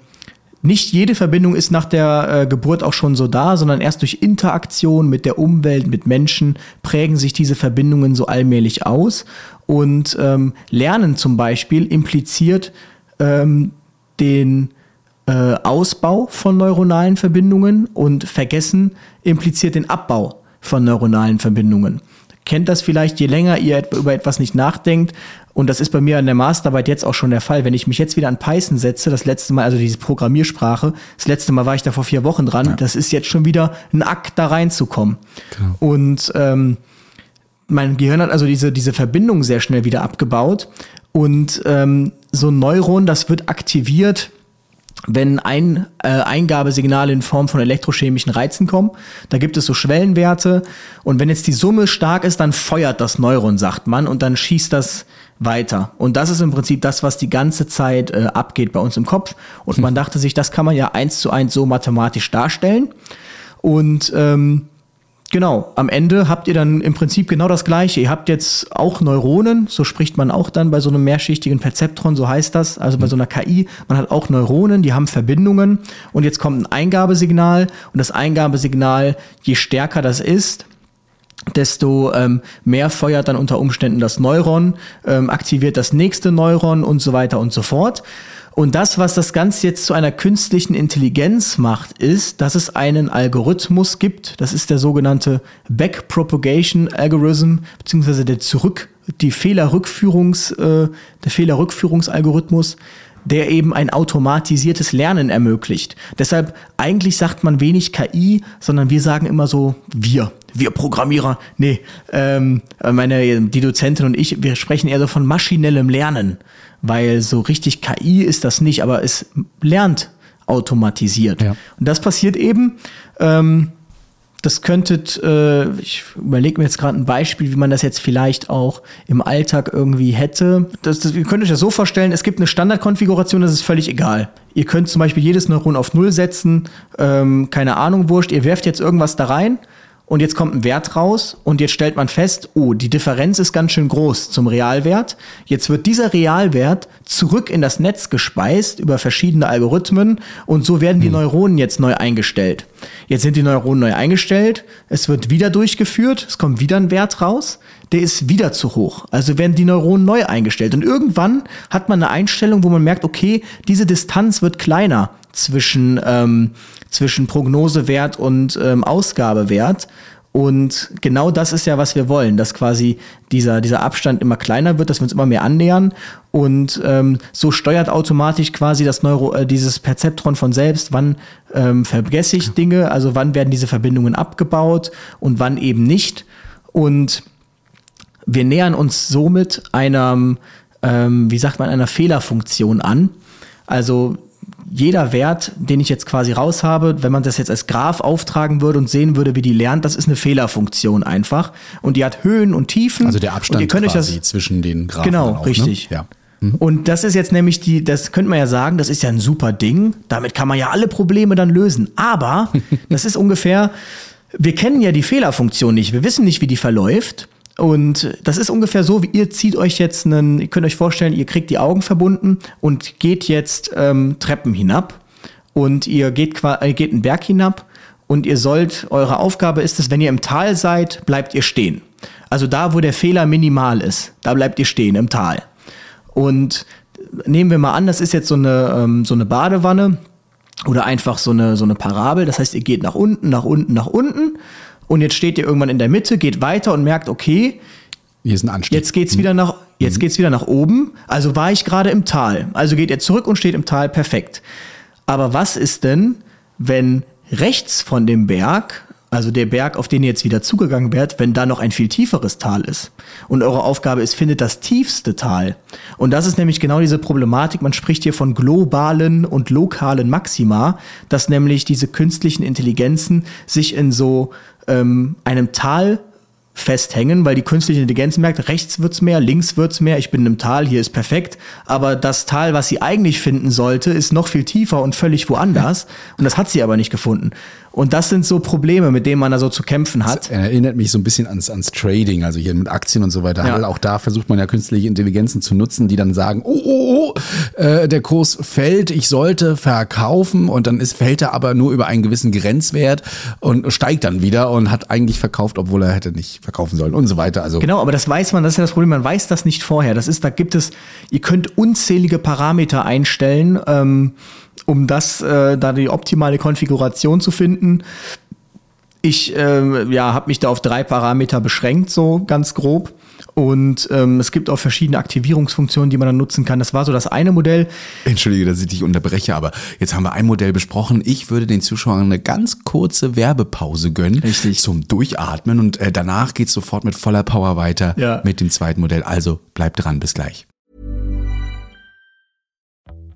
nicht jede Verbindung ist nach der äh, Geburt auch schon so da, sondern erst durch Interaktion mit der Umwelt, mit Menschen prägen sich diese Verbindungen so allmählich aus. Und ähm, Lernen zum Beispiel impliziert ähm, den äh, Ausbau von neuronalen Verbindungen und Vergessen impliziert den Abbau von neuronalen Verbindungen. kennt das vielleicht, je länger ihr über etwas nicht nachdenkt, und das ist bei mir an der Masterarbeit jetzt auch schon der Fall, wenn ich mich jetzt wieder an Python setze, das letzte Mal, also diese Programmiersprache, das letzte Mal war ich da vor vier Wochen dran, das ist jetzt schon wieder ein Akt, da reinzukommen. Und ähm, mein Gehirn hat also diese, diese Verbindung sehr schnell wieder abgebaut. Und ähm, so ein Neuron, das wird aktiviert, wenn ein äh, Eingabesignale in Form von elektrochemischen Reizen kommen. Da gibt es so Schwellenwerte. Und wenn jetzt die Summe stark ist, dann feuert das Neuron, sagt man, und dann schießt das weiter. Und das ist im Prinzip das, was die ganze Zeit äh, abgeht bei uns im Kopf. Und man dachte sich, das kann man ja eins zu eins so mathematisch darstellen. Und ähm, Genau, am Ende habt ihr dann im Prinzip genau das Gleiche. Ihr habt jetzt auch Neuronen, so spricht man auch dann bei so einem mehrschichtigen Perzeptron, so heißt das, also bei so einer KI. Man hat auch Neuronen, die haben Verbindungen und jetzt kommt ein Eingabesignal und das Eingabesignal, je stärker das ist, desto ähm, mehr feuert dann unter Umständen das Neuron, ähm, aktiviert das nächste Neuron und so weiter und so fort. Und das, was das Ganze jetzt zu einer künstlichen Intelligenz macht, ist, dass es einen Algorithmus gibt. Das ist der sogenannte Backpropagation Algorithm, beziehungsweise der Zurück, die Fehlerrückführungs, äh, der Fehlerrückführungsalgorithmus, der eben ein automatisiertes Lernen ermöglicht. Deshalb eigentlich sagt man wenig KI, sondern wir sagen immer so wir, wir Programmierer. Nee, ähm, meine die Dozentin und ich, wir sprechen eher so von maschinellem Lernen, weil so richtig KI ist das nicht, aber es lernt automatisiert. Ja. Und das passiert eben. Ähm, das könntet, äh, ich überlege mir jetzt gerade ein Beispiel, wie man das jetzt vielleicht auch im Alltag irgendwie hätte. Das, das, ihr könnt euch das so vorstellen, es gibt eine Standardkonfiguration, das ist völlig egal. Ihr könnt zum Beispiel jedes Neuron auf Null setzen, ähm, keine Ahnung, wurscht, ihr werft jetzt irgendwas da rein und jetzt kommt ein Wert raus und jetzt stellt man fest, oh, die Differenz ist ganz schön groß zum Realwert. Jetzt wird dieser Realwert zurück in das Netz gespeist über verschiedene Algorithmen und so werden die Neuronen jetzt neu eingestellt. Jetzt sind die Neuronen neu eingestellt, es wird wieder durchgeführt, es kommt wieder ein Wert raus, der ist wieder zu hoch. Also werden die Neuronen neu eingestellt und irgendwann hat man eine Einstellung, wo man merkt, okay, diese Distanz wird kleiner zwischen, ähm, zwischen Prognosewert und ähm, Ausgabewert. Und genau das ist ja, was wir wollen, dass quasi dieser, dieser Abstand immer kleiner wird, dass wir uns immer mehr annähern. Und ähm, so steuert automatisch quasi das Neuro, äh, dieses Perzeptron von selbst, wann ähm, vergesse ich Dinge, also wann werden diese Verbindungen abgebaut und wann eben nicht. Und wir nähern uns somit einer, ähm, wie sagt man, einer Fehlerfunktion an. Also jeder Wert, den ich jetzt quasi raus habe, wenn man das jetzt als Graph auftragen würde und sehen würde, wie die lernt, das ist eine Fehlerfunktion einfach. Und die hat Höhen und Tiefen. Also der und Abstand ihr könnt euch quasi das, zwischen den Graphen. Genau, auch, richtig. Ne? Ja. und das ist jetzt nämlich die, das könnte man ja sagen, das ist ja ein super Ding. Damit kann man ja alle Probleme dann lösen. Aber das ist ungefähr, wir kennen ja die Fehlerfunktion nicht. Wir wissen nicht, wie die verläuft. Und das ist ungefähr so, wie ihr zieht euch jetzt einen, ihr könnt euch vorstellen, ihr kriegt die Augen verbunden und geht jetzt ähm, Treppen hinab. Und ihr geht, geht einen Berg hinab und ihr sollt, eure Aufgabe ist es, wenn ihr im Tal seid, bleibt ihr stehen. Also da, wo der Fehler minimal ist, da bleibt ihr stehen im Tal. Und nehmen wir mal an, das ist jetzt so eine, ähm, so eine Badewanne oder einfach so eine, so eine Parabel. Das heißt, ihr geht nach unten, nach unten, nach unten und jetzt steht ihr irgendwann in der Mitte, geht weiter und merkt, okay, Hier ist ein Anstieg. jetzt geht's wieder nach, jetzt geht's wieder nach oben. Also war ich gerade im Tal. Also geht ihr zurück und steht im Tal, perfekt. Aber was ist denn, wenn rechts von dem Berg, also der Berg, auf den ihr jetzt wieder zugegangen wärt, wenn da noch ein viel tieferes Tal ist? Und eure Aufgabe ist, findet das tiefste Tal. Und das ist nämlich genau diese Problematik. Man spricht hier von globalen und lokalen Maxima, dass nämlich diese künstlichen Intelligenzen sich in so ähm, einem Tal festhängen, weil die künstliche Intelligenz merkt, rechts wird's mehr, links wird's mehr, ich bin im Tal, hier ist perfekt, aber das Tal, was sie eigentlich finden sollte, ist noch viel tiefer und völlig woanders und das hat sie aber nicht gefunden. Und das sind so Probleme, mit denen man da so zu kämpfen hat. Erinnert mich so ein bisschen ans, ans Trading, also hier mit Aktien und so weiter. Ja. Auch da versucht man ja künstliche Intelligenzen zu nutzen, die dann sagen, oh, oh, oh, äh, der Kurs fällt, ich sollte verkaufen und dann ist, fällt er aber nur über einen gewissen Grenzwert und steigt dann wieder und hat eigentlich verkauft, obwohl er hätte nicht verkaufen sollen und so weiter. Also Genau, aber das weiß man, das ist ja das Problem, man weiß das nicht vorher. Das ist, da gibt es, ihr könnt unzählige Parameter einstellen, ähm, um das, äh, da die optimale Konfiguration zu finden. Ich ähm, ja, habe mich da auf drei Parameter beschränkt, so ganz grob. Und ähm, es gibt auch verschiedene Aktivierungsfunktionen, die man dann nutzen kann. Das war so das eine Modell. Entschuldige, dass ich dich unterbreche, aber jetzt haben wir ein Modell besprochen. Ich würde den Zuschauern eine ganz kurze Werbepause gönnen. Richtig. Zum Durchatmen und äh, danach geht's sofort mit voller Power weiter Ja. mit dem zweiten Modell. Also bleibt dran, bis gleich.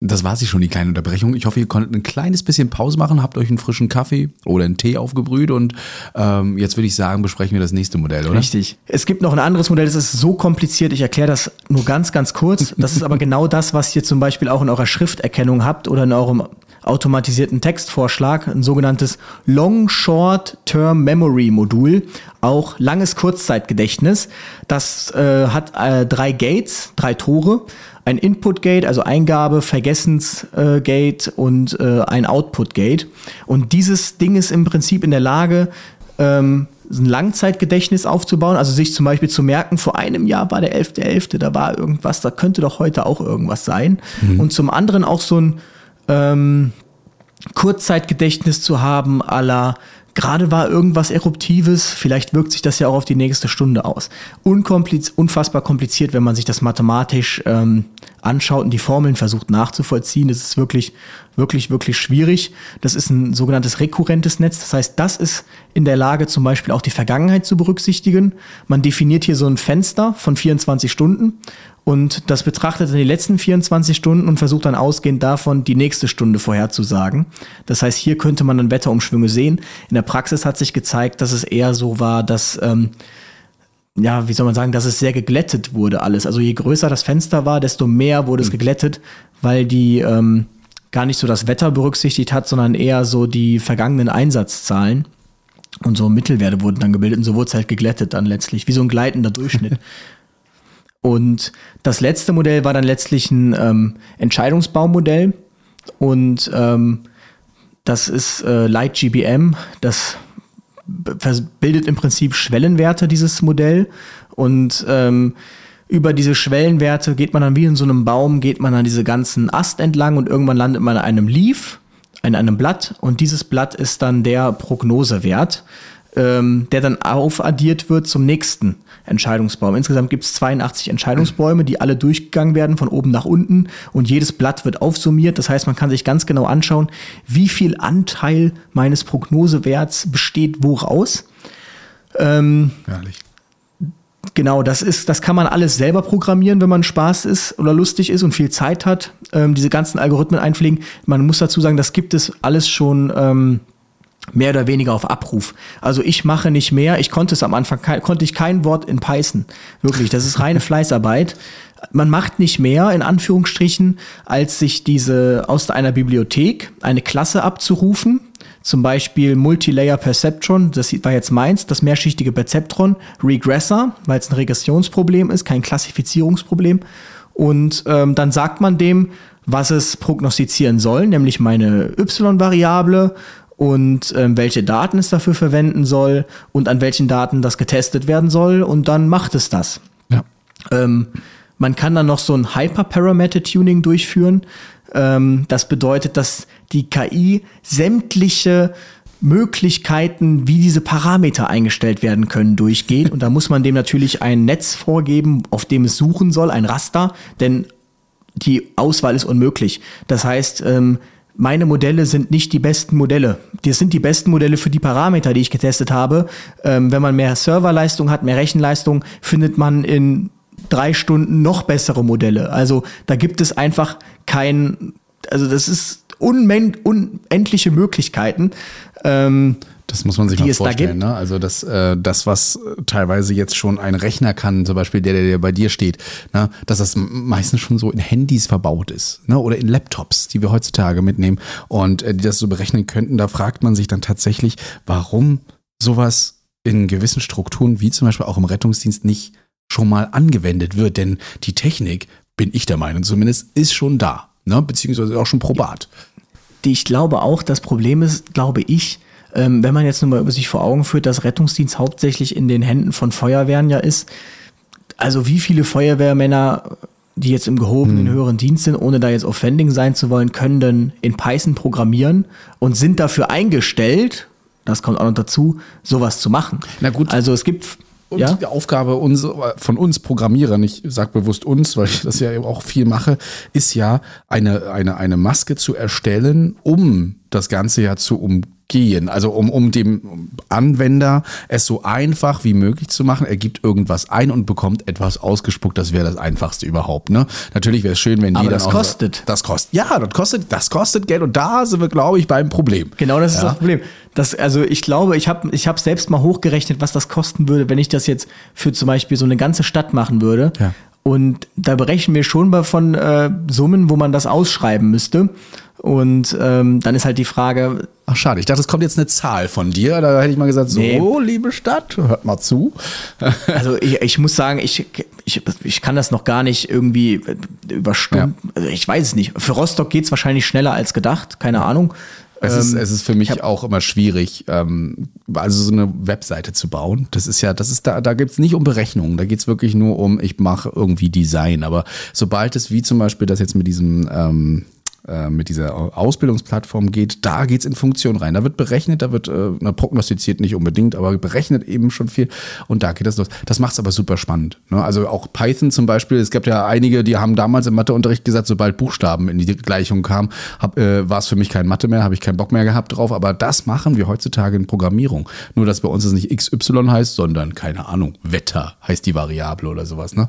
Das war sie schon, die kleine Unterbrechung. Ich hoffe, ihr konntet ein kleines bisschen Pause machen, habt euch einen frischen Kaffee oder einen Tee aufgebrüht und ähm, jetzt würde ich sagen, besprechen wir das nächste Modell, oder? Richtig. Es gibt noch ein anderes Modell, das ist so kompliziert, ich erkläre das nur ganz, ganz kurz. Das ist aber genau das, was ihr zum Beispiel auch in eurer Schrifterkennung habt oder in eurem automatisierten Textvorschlag, ein sogenanntes Long Short Term Memory Modul, auch langes Kurzzeitgedächtnis. Das äh, hat äh, drei Gates, drei Tore, ein Input Gate, also Eingabe, Vergessensgate äh, Gate und äh, ein Output Gate. Und dieses Ding ist im Prinzip in der Lage, ähm, ein Langzeitgedächtnis aufzubauen, also sich zum Beispiel zu merken, vor einem Jahr war der 11.11., da war irgendwas, da könnte doch heute auch irgendwas sein. Und zum anderen auch so ein ähm, Kurzzeitgedächtnis zu haben, aller gerade war irgendwas Eruptives, vielleicht wirkt sich das ja auch auf die nächste Stunde aus. Unkompliz unfassbar kompliziert, wenn man sich das mathematisch ähm, anschaut und die Formeln versucht nachzuvollziehen. Das ist wirklich, wirklich, wirklich schwierig. Das ist ein sogenanntes rekurrentes Netz. Das heißt, das ist in der Lage, zum Beispiel auch die Vergangenheit zu berücksichtigen. Man definiert hier so ein Fenster von 24 Stunden und das betrachtet dann die letzten 24 Stunden und versucht dann ausgehend davon die nächste Stunde vorherzusagen. Das heißt, hier könnte man dann Wetterumschwünge sehen. In der Praxis hat sich gezeigt, dass es eher so war, dass, ähm, ja, wie soll man sagen, dass es sehr geglättet wurde alles. Also je größer das Fenster war, desto mehr wurde es geglättet, weil die ähm, gar nicht so das Wetter berücksichtigt hat, sondern eher so die vergangenen Einsatzzahlen. Und so Mittelwerte wurden dann gebildet und so wurde es halt geglättet dann letztlich, wie so ein gleitender Durchschnitt. Und das letzte Modell war dann letztlich ein ähm, Entscheidungsbaummodell. Und ähm, das ist äh, Light GBM. Das bildet im Prinzip Schwellenwerte, dieses Modell. Und ähm, über diese Schwellenwerte geht man dann wie in so einem Baum, geht man dann diese ganzen Ast entlang und irgendwann landet man in einem Leaf, in einem Blatt. Und dieses Blatt ist dann der Prognosewert, ähm, der dann aufaddiert wird zum nächsten Entscheidungsbaum. Insgesamt gibt es 82 Entscheidungsbäume, die alle durchgegangen werden von oben nach unten und jedes Blatt wird aufsummiert. Das heißt, man kann sich ganz genau anschauen, wie viel Anteil meines Prognosewerts besteht woraus. Ähm, Herrlich. Genau, das ist, das kann man alles selber programmieren, wenn man Spaß ist oder lustig ist und viel Zeit hat. Ähm, diese ganzen Algorithmen einpflegen. Man muss dazu sagen, das gibt es alles schon ähm, mehr oder weniger auf Abruf. Also ich mache nicht mehr. Ich konnte es am Anfang, konnte ich kein Wort in Python. Wirklich, das ist reine Fleißarbeit. Man macht nicht mehr, in Anführungsstrichen, als sich diese aus einer Bibliothek eine Klasse abzurufen. Zum Beispiel Multilayer Perceptron, das war jetzt meins, das mehrschichtige Perceptron, Regressor, weil es ein Regressionsproblem ist, kein Klassifizierungsproblem. Und ähm, dann sagt man dem, was es prognostizieren soll, nämlich meine y-Variable und ähm, welche Daten es dafür verwenden soll und an welchen Daten das getestet werden soll und dann macht es das. Ja. Ähm, man kann dann noch so ein Hyperparameter-Tuning durchführen. Ähm, das bedeutet, dass die KI sämtliche Möglichkeiten, wie diese Parameter eingestellt werden können, durchgeht. Und da muss man dem natürlich ein Netz vorgeben, auf dem es suchen soll, ein Raster, denn die Auswahl ist unmöglich. Das heißt, ähm, meine Modelle sind nicht die besten Modelle. Das sind die besten Modelle für die Parameter, die ich getestet habe. Ähm, wenn man mehr Serverleistung hat, mehr Rechenleistung, findet man in drei Stunden noch bessere Modelle. Also da gibt es einfach kein, also das ist unendliche Möglichkeiten. Ähm, Das muss man sich mal vorstellen. Ne? Also das, äh, das, was teilweise jetzt schon ein Rechner kann, zum Beispiel der, der, der bei dir steht, ne? dass das meistens schon so in Handys verbaut ist ne? oder in Laptops, die wir heutzutage mitnehmen und äh, die das so berechnen könnten. Da fragt man sich dann tatsächlich, warum sowas in gewissen Strukturen, wie zum Beispiel auch im Rettungsdienst, nicht schon mal angewendet wird. Denn die Technik, bin ich der Meinung zumindest, ist schon da, ne? beziehungsweise auch schon probat. die ich glaube auch, das Problem ist, glaube ich, ähm, wenn man jetzt nur mal über sich vor Augen führt, dass Rettungsdienst hauptsächlich in den Händen von Feuerwehren ja ist. Also wie viele Feuerwehrmänner, die jetzt im gehobenen höheren Dienst sind, ohne da jetzt offending sein zu wollen, können denn in Python programmieren und sind dafür eingestellt, das kommt auch noch dazu, sowas zu machen. Na gut. Also es gibt Und ja? die Aufgabe uns, von uns Programmierern, ich sage bewusst uns, weil ich das ja eben auch viel mache, ist ja eine, eine, eine Maske zu erstellen, um das Ganze ja zu umgehen. Also um, um dem Anwender es so einfach wie möglich zu machen. Er gibt irgendwas ein und bekommt etwas ausgespuckt. Das wäre das Einfachste überhaupt. Ne? Natürlich wäre es schön, wenn die Aber das kostet. Das kostet. Ja, das kostet, das kostet Geld. Und da sind wir, glaube ich, beim Problem. Genau, das ist Ja. das Problem. Das, also ich glaube, ich habe ich hab selbst mal hochgerechnet, was das kosten würde, wenn ich das jetzt für zum Beispiel so eine ganze Stadt machen würde. Ja. Und da berechnen wir schon mal von äh, Summen, wo man das ausschreiben müsste. Und ähm, dann ist halt die Frage, Ach, schade. Ich dachte, es kommt jetzt eine Zahl von dir. Da hätte ich mal gesagt, so, Nee. liebe Stadt, hört mal zu. also ich, ich muss sagen, ich, ich, ich kann das noch gar nicht irgendwie über Stunden, also ich weiß es nicht. Für Rostock geht's wahrscheinlich schneller als gedacht, keine Ahnung. Es, ist, Ähm, es ist für mich auch immer schwierig, ähm, also so eine Webseite zu bauen. Das ist ja, das ist da, da geht's nicht um Berechnungen, da geht's wirklich nur um, ich mache irgendwie Design. Aber sobald es wie zum Beispiel das jetzt mit diesem ähm, äh, mit dieser Ausbildungsplattform geht, da geht's in Funktion rein. Da wird berechnet, da wird äh, na, prognostiziert nicht unbedingt, aber berechnet eben schon viel und da geht das los. Das macht's aber super spannend. Ne? Also auch Python zum Beispiel, es gab ja einige, die haben damals im Matheunterricht gesagt, sobald Buchstaben in die Gleichung kamen, äh, war es für mich kein Mathe mehr, habe ich keinen Bock mehr gehabt drauf, aber das machen wir heutzutage in Programmierung. Nur, dass bei uns es nicht XY heißt, sondern, keine Ahnung, Wetter heißt die Variable oder sowas, ne?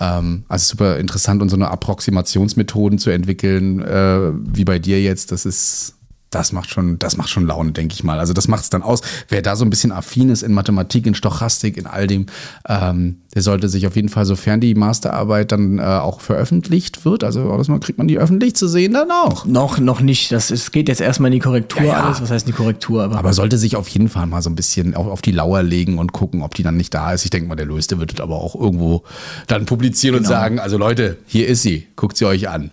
Ähm, also super interessant und so eine Approximationsmethoden zu entwickeln, äh, wie bei dir jetzt, das ist, das macht schon, das macht schon Laune, denke ich mal. Also das macht es dann aus. Wer da so ein bisschen affin ist in Mathematik, in Stochastik, in all dem, ähm, der sollte sich auf jeden Fall, sofern die Masterarbeit dann äh, auch veröffentlicht wird, also das mal kriegt man die öffentlich zu sehen dann auch. noch, noch nicht. Das ist, geht jetzt erstmal in die Korrektur Ja, ja. alles. Was heißt die Korrektur? Aber, Aber sollte sich auf jeden Fall mal so ein bisschen auf, auf die Lauer legen und gucken, ob die dann nicht da ist. Ich denke mal, der Löste wird es aber auch irgendwo dann publizieren und sagen, also Leute, hier ist sie, guckt sie euch an.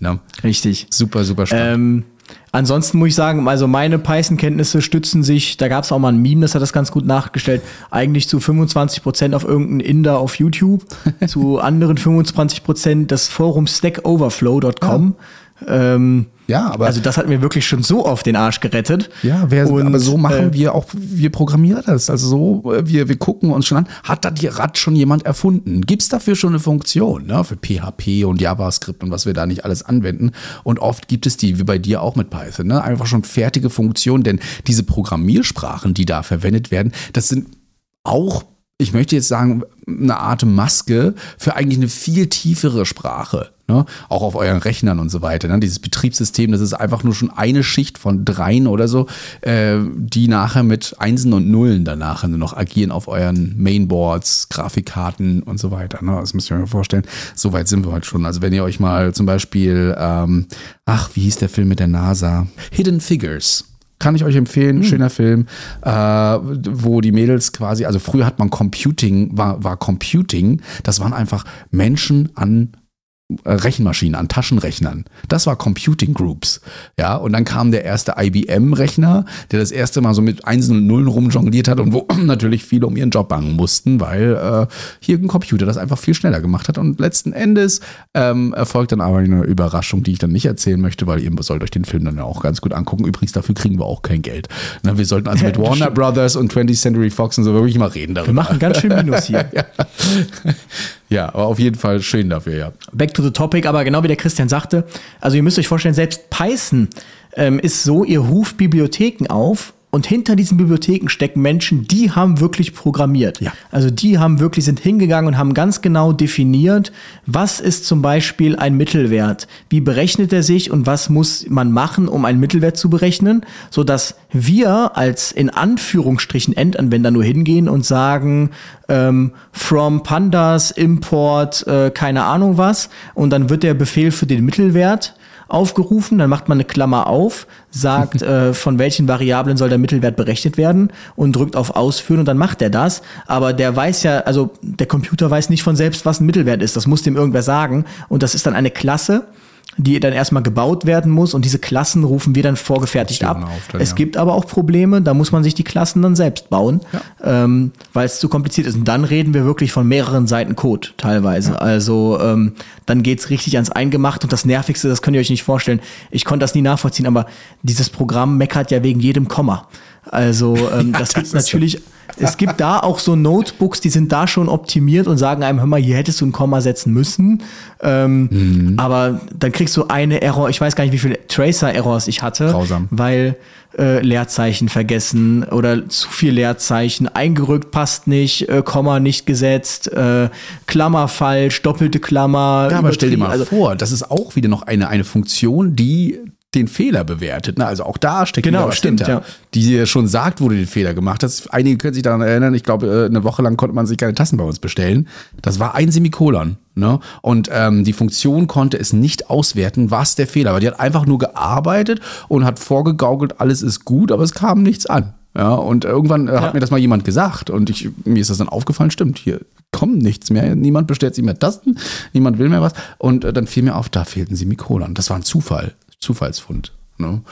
Ne? richtig. Super, super spannend. Ähm, ansonsten muss ich sagen, also meine Python-Kenntnisse stützen sich, da gab es auch mal ein Meme, das hat das ganz gut nachgestellt, eigentlich zu 25% auf irgendeinen Inder auf YouTube, zu anderen 25% das Forum stackoverflow.com. Ähm, Ja, aber- Also das hat mir wirklich schon so oft den Arsch gerettet. Ja, wer, Und, aber so machen äh, wir auch, wir Programmierer das. Also so, äh, wir, wir gucken uns schon an, hat da die Rad schon jemand erfunden? Gibt's dafür schon eine Funktion, ne? Für PHP und JavaScript und was wir da nicht alles anwenden? Und oft gibt es die, wie bei dir auch mit Python, ne? Einfach schon fertige Funktionen, denn diese Programmiersprachen, die da verwendet werden, das sind auch, ich möchte jetzt sagen, eine Art Maske für eigentlich eine viel tiefere Sprache. Ne? Auch auf euren Rechnern und so weiter. Ne? Dieses Betriebssystem, das ist einfach nur schon eine Schicht von dreien oder so, äh, die nachher mit Einsen und Nullen danach nur noch agieren auf euren Mainboards, Grafikkarten und so weiter. Ne? Das müsst ihr euch vorstellen. So weit sind wir heute schon. Also wenn ihr euch mal zum Beispiel, ähm, ach, wie hieß der Film mit der NASA? Hidden Figures. Kann ich euch empfehlen, schöner Film, äh, wo die Mädels quasi, also früher hat man Computing, war, war Computing, das waren einfach Menschen an Rechenmaschinen, an Taschenrechnern. Das war Computing Groups. Ja, und dann kam der erste IBM-Rechner, der das erste Mal so mit Einsen und Nullen rumjongliert hat und wo natürlich viele um ihren Job bangen mussten, weil äh, hier ein Computer das einfach viel schneller gemacht hat. Und letzten Endes ähm, erfolgt dann aber eine Überraschung, die ich dann nicht erzählen möchte, weil ihr sollt euch den Film dann ja auch ganz gut angucken. Übrigens, dafür kriegen wir auch kein Geld. Na, wir sollten also mit Warner Brothers und 20th Century Fox und so wirklich mal reden darüber. Wir machen ganz schön Minus hier. Ja, aber auf jeden Fall schön dafür, ja. Back to the topic, aber genau wie der Christian sagte, also ihr müsst euch vorstellen, selbst Python ähm, ist so, ihr ruft Bibliotheken auf und hinter diesen Bibliotheken stecken Menschen, die haben wirklich programmiert. Ja. Also die haben wirklich, sind hingegangen und haben ganz genau definiert, was ist zum Beispiel ein Mittelwert, wie berechnet er sich und was muss man machen, um einen Mittelwert zu berechnen, so dass wir als in Anführungsstrichen Endanwender nur hingehen und sagen, ähm, from Pandas import äh, keine Ahnung was und dann wird der Befehl für den Mittelwert aufgerufen, dann macht man eine Klammer auf, sagt, äh, von welchen Variablen soll der Mittelwert berechnet werden und drückt auf Ausführen und dann macht er das. Aber der weiß ja, also der Computer weiß nicht von selbst, was ein Mittelwert ist. Das muss dem irgendwer sagen und das ist dann eine Klasse die dann erstmal gebaut werden muss und diese Klassen rufen wir dann vorgefertigt ab. Dann, es ja. gibt aber auch Probleme, da muss man sich die Klassen dann selbst bauen, ähm, weil es zu kompliziert ist. Und dann reden wir wirklich von mehreren Seiten Code teilweise. Also ähm, dann geht's richtig ans Eingemacht und das Nervigste, das könnt ihr euch nicht vorstellen. Ich konnte das nie nachvollziehen, aber dieses Programm meckert ja wegen jedem Komma. Also ähm, das, das gibt natürlich, es gibt da auch so Notebooks, die sind da schon optimiert und sagen einem, hör mal, hier hättest du ein Komma setzen müssen. Ähm, Mhm. Aber dann kriegst du eine Error, ich weiß gar nicht, wie viele Tracer-Errors ich hatte, Grausam. weil äh, Leerzeichen vergessen oder zu viel Leerzeichen, eingerückt passt nicht, äh, Komma nicht gesetzt, äh, Klammer falsch, doppelte Klammer. Ja, aber stell dir mal. Also, vor, das ist auch wieder noch eine, eine Funktion, die den Fehler bewertet. Ne? Also auch da steckt Genau, was stimmt, hinter, ja. die dir schon sagt, wo du den Fehler gemacht hast. Einige können sich daran erinnern, ich glaube, äh, eine Woche lang konnte man sich keine Tassen bei uns bestellen. Das war ein Semikolon. Ne? Und ähm, die Funktion konnte es nicht auswerten, was der Fehler war. Die hat einfach nur gearbeitet und hat vorgegaukelt, alles ist gut, aber es kam nichts an. Ja, und irgendwann äh, Ja. hat mir das mal jemand gesagt und ich, mir ist das dann aufgefallen, stimmt, hier kommt nichts mehr, niemand bestellt sich mehr Tasten, niemand will mehr was und äh, dann fiel mir auf, da fehlten Semikolon. Das war ein Zufall, Zufallsfund. Ne?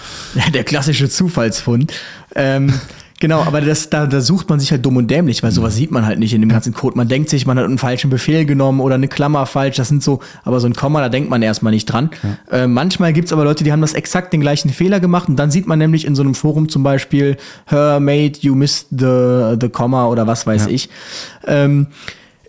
der klassische Zufallsfund. Ähm, genau, aber das, da, da sucht man sich halt dumm und dämlich, weil sowas sieht man halt nicht in dem ganzen Code. Man denkt sich, man hat einen falschen Befehl genommen oder eine Klammer falsch, das sind so, aber so ein Komma, da denkt man erstmal nicht dran. Äh, manchmal gibt's aber Leute, die haben das exakt den gleichen Fehler gemacht und dann sieht man nämlich in so einem Forum zum Beispiel, Her mate, you missed the, the Komma oder was weiß ich. Ähm,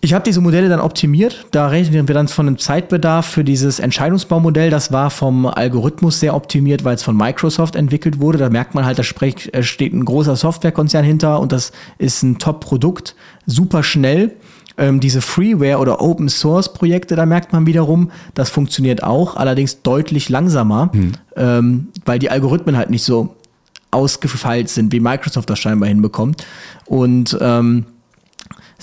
ich habe diese Modelle dann optimiert. Da rechnen wir dann von einem Zeitbedarf für dieses Entscheidungsbaumodell. Das war vom Algorithmus sehr optimiert, weil es von Microsoft entwickelt wurde. Da merkt man halt, da äh, steht ein großer Softwarekonzern hinter und das ist ein Top-Produkt. Super schnell. Ähm, diese Freeware- oder Open-Source-Projekte, da merkt man wiederum, das funktioniert auch, allerdings deutlich langsamer, ähm, weil die Algorithmen halt nicht so ausgefeilt sind, wie Microsoft das scheinbar hinbekommt. Und ähm,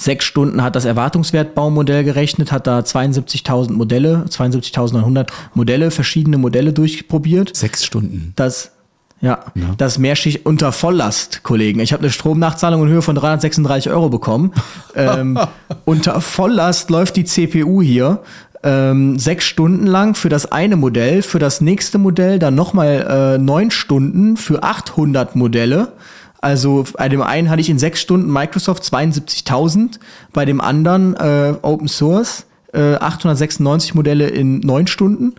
Sechs Stunden hat das Erwartungswertbaumodell gerechnet, hat da 72.000 Modelle, 72.900 Modelle, verschiedene Modelle durchprobiert. Sechs Stunden. Das, ja, das Mehrschicht unter Volllast, Kollegen. Ich habe eine Stromnachzahlung in Höhe von 336 Euro bekommen. ähm, unter Volllast läuft die CPU hier. Ähm, sechs Stunden lang für das eine Modell, für das nächste Modell dann nochmal äh, neun Stunden für 800 Modelle. Also bei dem einen hatte ich in sechs Stunden Microsoft 72.000, bei dem anderen äh, Open Source äh, 896 Modelle in neun Stunden.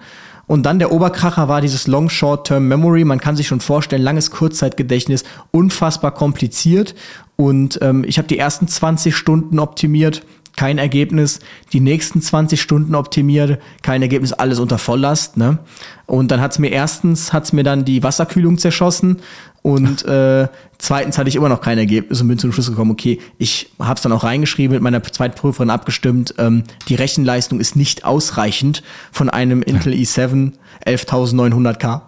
Und dann der Oberkracher war dieses Long Short Term Memory. Man kann sich schon vorstellen, langes Kurzzeitgedächtnis, unfassbar kompliziert. Und ähm, ich habe die ersten 20 Stunden optimiert, kein Ergebnis. Die nächsten 20 Stunden optimiert, kein Ergebnis, alles unter Volllast. Ne? Und dann hat's mir erstens hat's mir dann die Wasserkühlung zerschossen und äh, zweitens hatte ich immer noch kein Ergebnis und bin zum Schluss gekommen, okay, ich habe es dann auch reingeschrieben, mit meiner Zweitprüferin abgestimmt, ähm, die Rechenleistung ist nicht ausreichend von einem Intel i7 11900K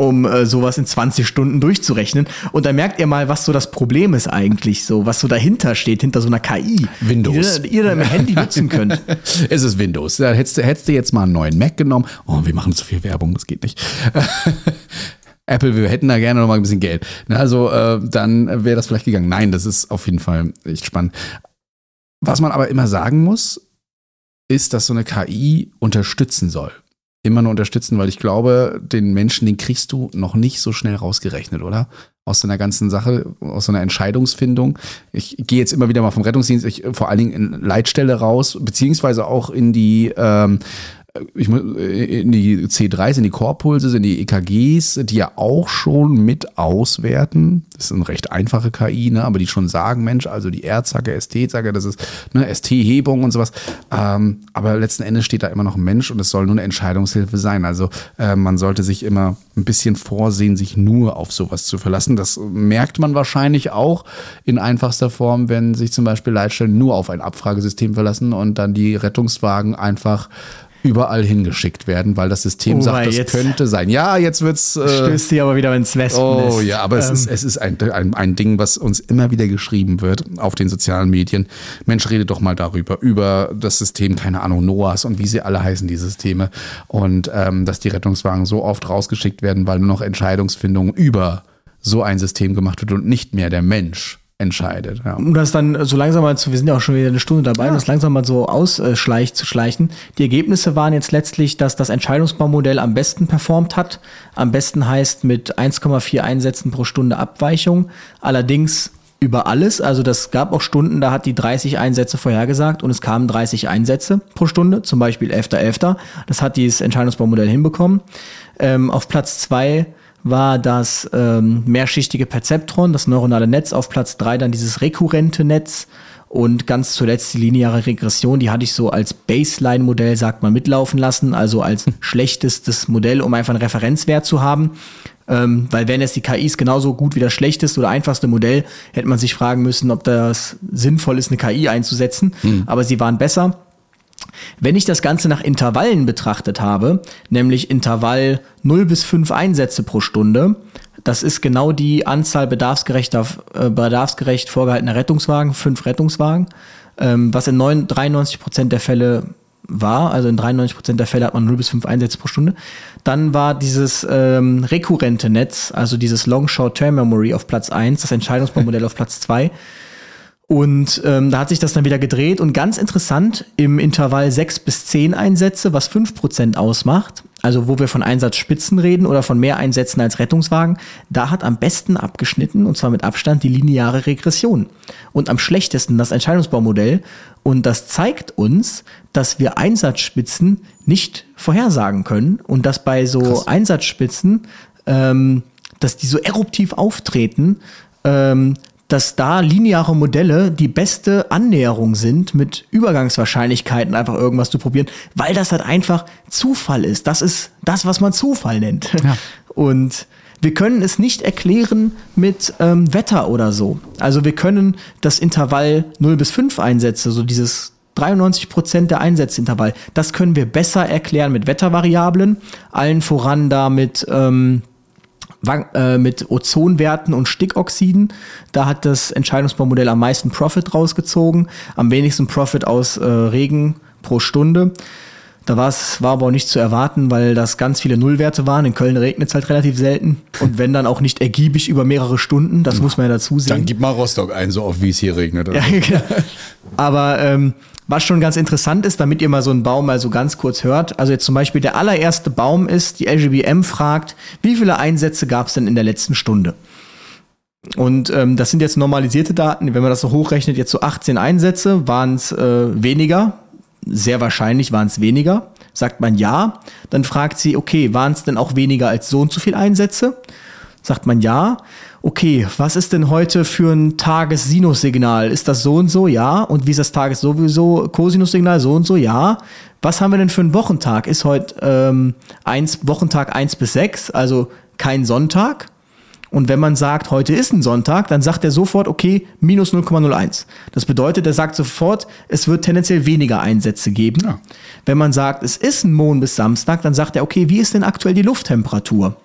um äh, sowas in 20 Stunden durchzurechnen. Und dann merkt ihr mal, was so das Problem ist eigentlich, so was so dahinter steht, hinter so einer KI, Windows. die ihr, dann im Handy nutzen könnt. es ist Windows. Da hättest, hättest du jetzt mal einen neuen Mac genommen. Oh, wir machen zu viel Werbung, das geht nicht. Apple, wir hätten da gerne noch mal ein bisschen Geld. Also äh, dann wäre das vielleicht gegangen. Nein, das ist auf jeden Fall echt spannend. Was man aber immer sagen muss, ist, dass so eine KI unterstützen soll. Immer nur unterstützen, weil ich glaube, den Menschen, den kriegst du noch nicht so schnell rausgerechnet, oder? Aus so einer ganzen Sache, aus so einer Entscheidungsfindung. Ich gehe jetzt immer wieder mal vom Rettungsdienst, ich, vor allen Dingen in Leitstelle raus, beziehungsweise auch in die ähm, ich muss, äh, in die C3s, in die Core-Pulse, in die EKGs, die ja auch schon mit auswerten. Das ist eine recht einfache KI, ne, aber die schon sagen, Mensch, also die R-Zacke, ST-Zacke, das ist ne, ST-Hebung und sowas. Ähm, aber letzten Endes steht da immer noch ein Mensch und es soll nur eine Entscheidungshilfe sein. Also äh, man sollte sich immer ein bisschen vorsehen, sich nur auf sowas zu verlassen. Das merkt man wahrscheinlich auch in einfachster Form, wenn sich zum Beispiel Leitstellen nur auf ein Abfragesystem verlassen und dann die Rettungswagen einfach überall hingeschickt werden, weil das System Oh, sagt, das könnte sein. Ja, jetzt wird's. Äh, Stößt sie aber wieder ins Wespennest. Oh ja, aber es ist, es ist ein, ein, ein Ding, was uns immer wieder geschrieben wird auf den sozialen Medien. Mensch, rede doch mal darüber, über das System, keine Ahnung, NOAS und wie sie alle heißen, die Systeme. Und ähm, dass die Rettungswagen so oft rausgeschickt werden, weil nur noch Entscheidungsfindung über so ein System gemacht wird und nicht mehr der Mensch entscheidet. Ja. um das dann so langsam mal zu, wir sind ja auch schon wieder eine Stunde dabei, um das langsam mal so ausschleicht zu schleichen. Die Ergebnisse waren jetzt letztlich, dass das Entscheidungsbaumodell am besten performt hat. Am besten heißt mit 1,4 Einsätzen pro Stunde Abweichung. Allerdings über alles. Also das gab auch Stunden, da hat die 30 Einsätze vorhergesagt und es kamen 30 Einsätze pro Stunde, zum Beispiel 11.11. Das hat dieses Entscheidungsbaumodell hinbekommen. Ähm, auf Platz zwei war das ähm, mehrschichtige Perzeptron, das neuronale Netz. Auf Platz drei dann dieses rekurrente Netz. Und ganz zuletzt die lineare Regression, die hatte ich so als Baseline-Modell, sagt man, mitlaufen lassen, also als schlechtestes Modell, um einfach einen Referenzwert zu haben. Ähm, weil wenn jetzt die KIs genauso gut wie das schlechteste oder einfachste Modell, hätte man sich fragen müssen, ob das sinnvoll ist, eine KI einzusetzen. Aber sie waren besser. Wenn ich das Ganze nach Intervallen betrachtet habe, nämlich Intervall 0 bis 5 Einsätze pro Stunde, das ist genau die Anzahl bedarfsgerechter, äh, bedarfsgerecht vorgehaltener Rettungswagen, fünf Rettungswagen, ähm, was in 9, 93 Prozent der Fälle war, also in 93 Prozent der Fälle hat man 0 bis 5 Einsätze pro Stunde. Dann war dieses ähm, rekurrente Netz, also dieses Long Short Term Memory auf Platz 1, das Entscheidungsbaumodell auf Platz 2. Und ähm, da hat sich das dann wieder gedreht. Und ganz interessant im Intervall 6 bis 10 Einsätze, was 5% ausmacht, also wo wir von Einsatzspitzen reden oder von mehr Einsätzen als Rettungswagen, da hat am besten abgeschnitten und zwar mit Abstand die lineare Regression. Und am schlechtesten das Entscheidungsbaumodell. Und das zeigt uns, dass wir Einsatzspitzen nicht vorhersagen können und dass bei so Einsatzspitzen, ähm, dass die so eruptiv auftreten, ähm, dass da lineare Modelle die beste Annäherung sind, mit Übergangswahrscheinlichkeiten einfach irgendwas zu probieren, weil das halt einfach Zufall ist. Das ist das, was man Zufall nennt. Ja. Und wir können es nicht erklären mit ähm, Wetter oder so. Also wir können das Intervall 0 bis 5 Einsätze, so dieses 93 Prozent der Einsätzeintervall, das können wir besser erklären mit Wettervariablen, allen voran da mit ähm, äh, mit Ozonwerten und Stickoxiden. Da hat das Entscheidungsbaumodell am meisten Profit rausgezogen, am wenigsten Profit aus äh, Regen pro Stunde. Da war's, war aber auch nicht zu erwarten, weil das ganz viele Nullwerte waren. In Köln regnet es halt relativ selten. Und wenn dann auch nicht ergiebig über mehrere Stunden, das muss man ja dazu sehen. Dann gib mal Rostock ein, so oft wie es hier regnet. Ja, genau. Aber ähm, was schon ganz interessant ist, damit ihr mal so einen Baum mal so ganz kurz hört. Also jetzt zum Beispiel der allererste Baum ist, die LGBM fragt, wie viele Einsätze gab es denn in der letzten Stunde? Und ähm, das sind jetzt normalisierte Daten. Wenn man das so hochrechnet, jetzt so 18 Einsätze, waren es äh, weniger. Sehr wahrscheinlich waren es weniger. Sagt man ja, dann fragt sie, okay, waren es denn auch weniger als so und so viel Einsätze? Sagt man ja. Okay, was ist denn heute für ein Tagessinus-Signal? Ist das so und so? Ja. Und wie ist das Tages sowieso Cosinus-Signal? So und so? Ja. Was haben wir denn für einen Wochentag? Ist heute ähm, eins, Wochentag 1 bis 6, also kein Sonntag? Und wenn man sagt, heute ist ein Sonntag, dann sagt er sofort, okay, minus 0,01. Das bedeutet, er sagt sofort, es wird tendenziell weniger Einsätze geben. Wenn man sagt, es ist ein Mond bis Samstag, dann sagt er, okay, wie ist denn aktuell die Lufttemperatur?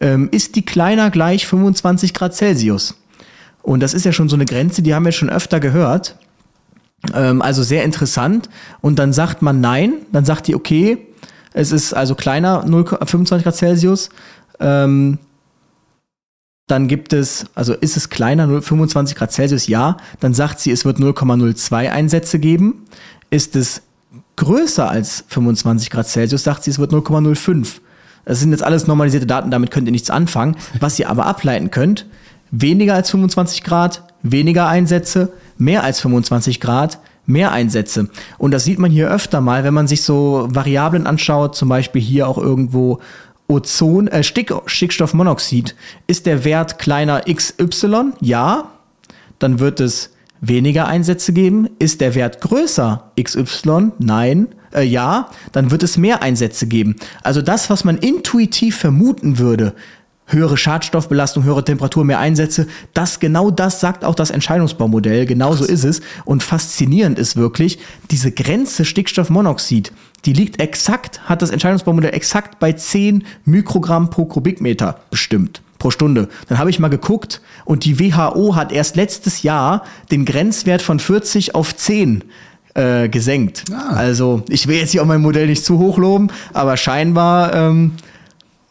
Ähm, ist die kleiner gleich 25 Grad Celsius? Und das ist ja schon so eine Grenze, die haben wir schon öfter gehört. Ähm, also sehr interessant. Und dann sagt man nein, dann sagt die, okay, es ist also kleiner 0, 25 Grad Celsius. Ähm, dann gibt es, also ist es kleiner, 0, 25 Grad Celsius, ja. Dann sagt sie, es wird 0,02 Einsätze geben. Ist es größer als 25 Grad Celsius, sagt sie, es wird 0,05. Das sind jetzt alles normalisierte Daten, damit könnt ihr nichts anfangen. Was ihr aber ableiten könnt, weniger als 25 Grad, weniger Einsätze, mehr als 25 Grad, mehr Einsätze. Und das sieht man hier öfter mal, wenn man sich so Variablen anschaut, zum Beispiel hier auch irgendwo Ozon, äh, Stick, Stickstoffmonoxid. Ist der Wert kleiner XY? Ja. Dann wird es weniger Einsätze geben. Ist der Wert größer XY? Nein. Äh, ja. Dann wird es mehr Einsätze geben. Also das, was man intuitiv vermuten würde, höhere Schadstoffbelastung, höhere Temperatur, mehr Einsätze, das genau das sagt auch das Entscheidungsbaumodell, genauso ist es. Und faszinierend ist wirklich diese Grenze Stickstoffmonoxid, die liegt exakt, hat das Entscheidungsbaumodell exakt bei 10 Mikrogramm pro Kubikmeter bestimmt pro Stunde. Dann habe ich mal geguckt und die WHO hat erst letztes Jahr den Grenzwert von 40 auf 10 äh, gesenkt. Also ich will jetzt hier auch mein Modell nicht zu hoch loben, aber scheinbar ähm,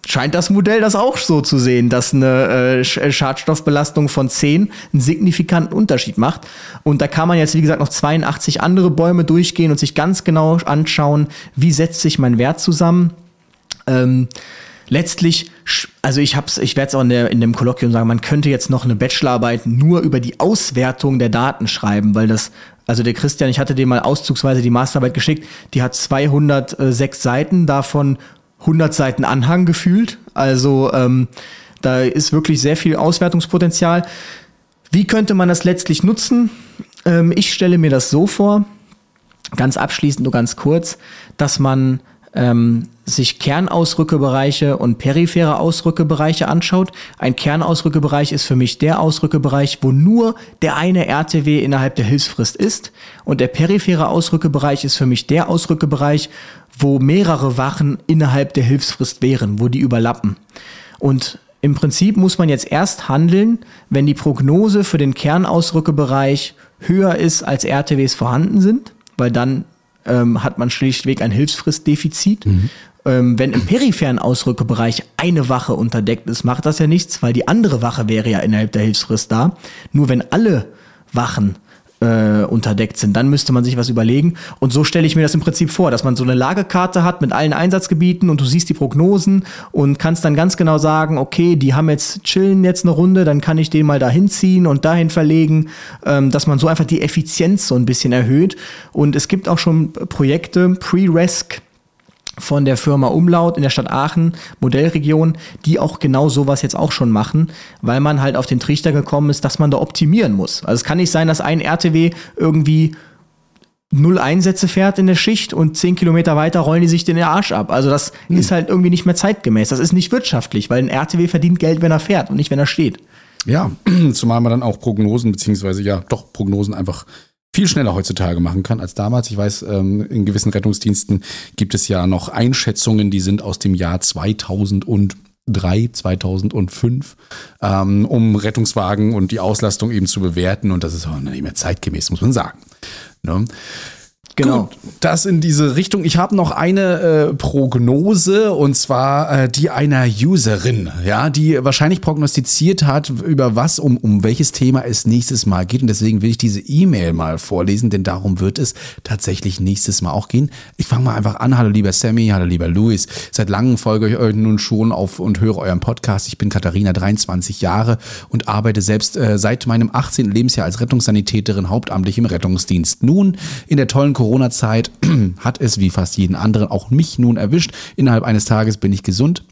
scheint das Modell das auch so zu sehen, dass eine äh, Schadstoffbelastung von 10 einen signifikanten Unterschied macht. Und da kann man jetzt, wie gesagt, noch 82 andere Bäume durchgehen und sich ganz genau anschauen, wie setzt sich mein Wert zusammen. Ähm, letztlich, also ich hab's, ich werde es auch in, der, in dem Kolloquium sagen, man könnte jetzt noch eine Bachelorarbeit nur über die Auswertung der Daten schreiben, weil das, also der Christian, ich hatte dem mal auszugsweise die Masterarbeit geschickt, die hat 206 Seiten, davon 100 Seiten Anhang gefühlt. Also ähm, da ist wirklich sehr viel Auswertungspotenzial. Wie könnte man das letztlich nutzen? Ähm, ich stelle mir das so vor, ganz abschließend nur ganz kurz, dass man ähm, sich Kernausrückebereiche und periphere Ausrückebereiche anschaut. Ein Kernausrückebereich ist für mich der Ausrückebereich, wo nur der eine RTW innerhalb der Hilfsfrist ist. Und der periphere Ausrückebereich ist für mich der Ausrückebereich, wo mehrere Wachen innerhalb der Hilfsfrist wären, wo die überlappen. Und im Prinzip muss man jetzt erst handeln, wenn die Prognose für den Kernausrückebereich höher ist, als RTWs vorhanden sind, weil dann ähm, hat man schlichtweg ein Hilfsfristdefizit. Mhm. Ähm, wenn im peripheren Ausrückebereich eine Wache unterdeckt ist, macht das ja nichts, weil die andere Wache wäre ja innerhalb der Hilfsfrist da. Nur wenn alle Wachen äh, unterdeckt sind. Dann müsste man sich was überlegen. Und so stelle ich mir das im Prinzip vor, dass man so eine Lagekarte hat mit allen Einsatzgebieten und du siehst die Prognosen und kannst dann ganz genau sagen, okay, die haben jetzt chillen jetzt eine Runde, dann kann ich den mal dahin ziehen und dahin verlegen, ähm, dass man so einfach die Effizienz so ein bisschen erhöht. Und es gibt auch schon Projekte, Pre-Resc, von der Firma Umlaut in der Stadt Aachen, Modellregion, die auch genau sowas jetzt auch schon machen, weil man halt auf den Trichter gekommen ist, dass man da optimieren muss. Also es kann nicht sein, dass ein RTW irgendwie null Einsätze fährt in der Schicht und zehn Kilometer weiter rollen die sich den Arsch ab. Also das hm. ist halt irgendwie nicht mehr zeitgemäß. Das ist nicht wirtschaftlich, weil ein RTW verdient Geld, wenn er fährt und nicht, wenn er steht. Ja, zumal man dann auch Prognosen, beziehungsweise ja, doch Prognosen einfach viel schneller heutzutage machen kann als damals. Ich weiß, ähm, in gewissen Rettungsdiensten gibt es ja noch Einschätzungen, die sind aus dem Jahr 2003, 2005, ähm, um Rettungswagen und die Auslastung eben zu bewerten. Und das ist auch nicht mehr zeitgemäß, muss man sagen. Ne? Genau. Gut, das in diese Richtung. Ich habe noch eine äh, Prognose und zwar äh, die einer Userin, ja, die wahrscheinlich prognostiziert hat, über was, um, um welches Thema es nächstes Mal geht. Und deswegen will ich diese E-Mail mal vorlesen, denn darum wird es tatsächlich nächstes Mal auch gehen. Ich fange mal einfach an. Hallo lieber Sammy, hallo lieber Louis. Seit langem folge ich euch nun schon auf und höre euren Podcast. Ich bin Katharina, 23 Jahre und arbeite selbst äh, seit meinem 18. Lebensjahr als Rettungssanitäterin hauptamtlich im Rettungsdienst. Nun in der tollen Corona-Zeit hat es wie fast jeden anderen auch mich nun erwischt. Innerhalb eines Tages bin ich gesund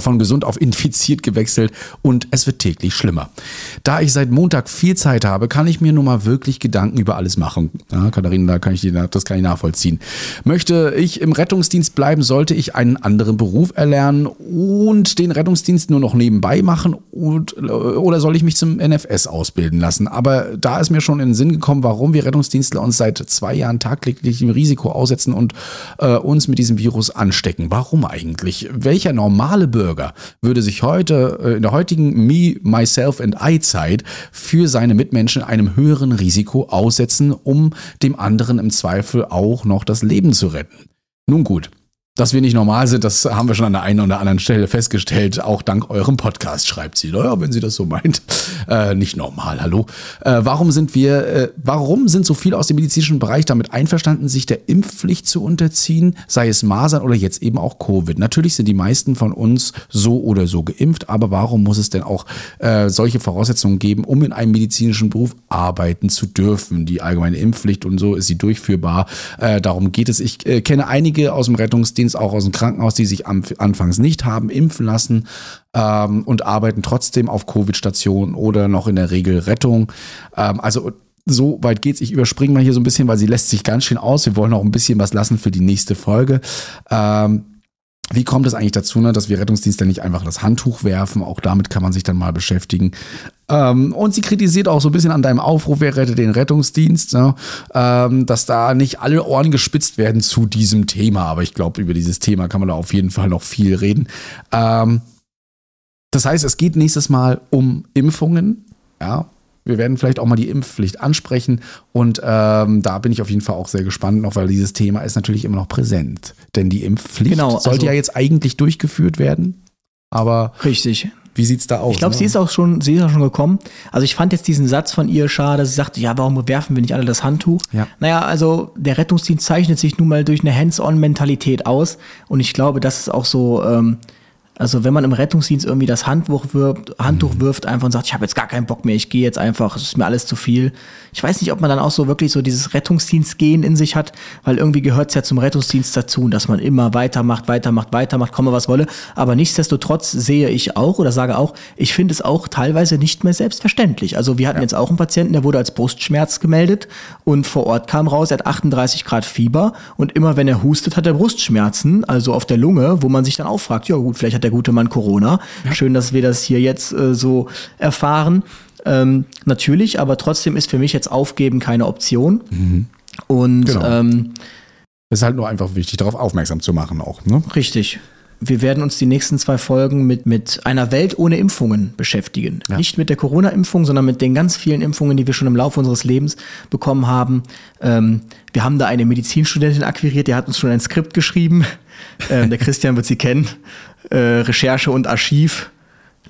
von gesund auf infiziert gewechselt und es wird täglich schlimmer. Da ich seit Montag viel Zeit habe, kann ich mir nun mal wirklich Gedanken über alles machen. Ja, Katharina, da kann ich, das kann ich nachvollziehen. Möchte ich im Rettungsdienst bleiben, sollte ich einen anderen Beruf erlernen und den Rettungsdienst nur noch nebenbei machen und, äh, oder soll ich mich zum NFS ausbilden lassen? Aber da ist mir schon in den Sinn gekommen, warum wir Rettungsdienstler uns seit zwei Jahren tagtäglich im Risiko aussetzen und äh, uns mit diesem Virus anstecken. Warum eigentlich? Welcher normale Bürger würde sich heute, äh, in der heutigen Me, Myself and I-Zeit für seine Mitmenschen einem höheren Risiko aussetzen, um dem anderen im Zweifel auch noch das Leben zu retten. Nun gut, dass wir nicht normal sind, das haben wir schon an der einen oder anderen Stelle festgestellt, auch dank eurem Podcast, schreibt sie. Naja, wenn sie das so meint. Äh, nicht normal, hallo. Äh, warum sind wir, äh, warum sind so viele aus dem medizinischen Bereich damit einverstanden, sich der Impfpflicht zu unterziehen, sei es Masern oder jetzt eben auch Covid? Natürlich sind die meisten von uns so oder so geimpft, aber warum muss es denn auch äh, solche Voraussetzungen geben, um in einem medizinischen Beruf arbeiten zu dürfen? Die allgemeine Impfpflicht und so ist sie durchführbar. Äh, darum geht es. Ich äh, kenne einige aus dem Rettungsdienst, Rettungsdienst, auch aus dem Krankenhaus, die sich anfangs nicht haben impfen lassen ähm, und arbeiten trotzdem auf Covid-Stationen oder noch in der Regel Rettung. Ähm, also so weit geht's. Ich überspringe mal hier so ein bisschen, weil sie lässt sich ganz schön aus. Wir wollen auch ein bisschen was lassen für die nächste Folge. Ähm, wie kommt es eigentlich dazu, ne, dass wir Rettungsdienste nicht einfach das Handtuch werfen? Auch damit kann man sich dann mal beschäftigen. Ähm, und sie kritisiert auch so ein bisschen an deinem Aufruf, wer rettet den Rettungsdienst, ne, ähm, dass da nicht alle Ohren gespitzt werden zu diesem Thema. Aber ich glaube, über dieses Thema kann man da auf jeden Fall noch viel reden. Ähm, das heißt, es geht nächstes Mal um Impfungen. Ja, wir werden vielleicht auch mal die Impfpflicht ansprechen. Und ähm, da bin ich auf jeden Fall auch sehr gespannt noch, weil dieses Thema ist natürlich immer noch präsent. Denn die Impfpflicht genau, sollte also, ja jetzt eigentlich durchgeführt werden. Aber Richtig. wie sieht's da aus? Ich glaube, ne? sie ist auch schon, sie ist auch schon gekommen. Also ich fand jetzt diesen Satz von ihr schade. Sie sagte, ja, warum werfen wir nicht alle das Handtuch? Ja. Naja, also der Rettungsdienst zeichnet sich nun mal durch eine Hands-on-Mentalität aus. Und ich glaube, das ist auch so, ähm, also wenn man im Rettungsdienst irgendwie das Handtuch wirft, Handtuch Mhm. wirft einfach und sagt, ich habe jetzt gar keinen Bock mehr, ich gehe jetzt einfach, es ist mir alles zu viel. Ich weiß nicht, ob man dann auch so wirklich so dieses Rettungsdienstgehen in sich hat, weil irgendwie gehört es ja zum Rettungsdienst dazu, dass man immer weitermacht, weitermacht, weitermacht, komme was wolle. Aber nichtsdestotrotz sehe ich auch oder sage auch, ich finde es auch teilweise nicht mehr selbstverständlich. Also wir hatten jetzt auch einen Patienten, der wurde als Brustschmerz gemeldet und vor Ort kam raus, er hat 38 Grad Fieber und immer wenn er hustet, hat er Brustschmerzen, also auf der Lunge, wo man sich dann auch fragt, ja gut, vielleicht hat der gute Mann Corona. Schön, dass wir das hier jetzt äh, so erfahren. Ähm, natürlich, aber trotzdem ist für mich jetzt Aufgeben keine Option. Und Genau. ähm, ist halt nur einfach wichtig, darauf aufmerksam zu machen auch. Ne? Richtig. Wir werden uns die nächsten zwei Folgen mit, mit einer Welt ohne Impfungen beschäftigen. Ja. Nicht mit der Corona-Impfung, sondern mit den ganz vielen Impfungen, die wir schon im Laufe unseres Lebens bekommen haben. Ähm, wir haben da eine Medizinstudentin akquiriert, die hat uns schon ein Skript geschrieben. Ähm, der Christian wird sie kennen. Äh, Recherche und Archiv.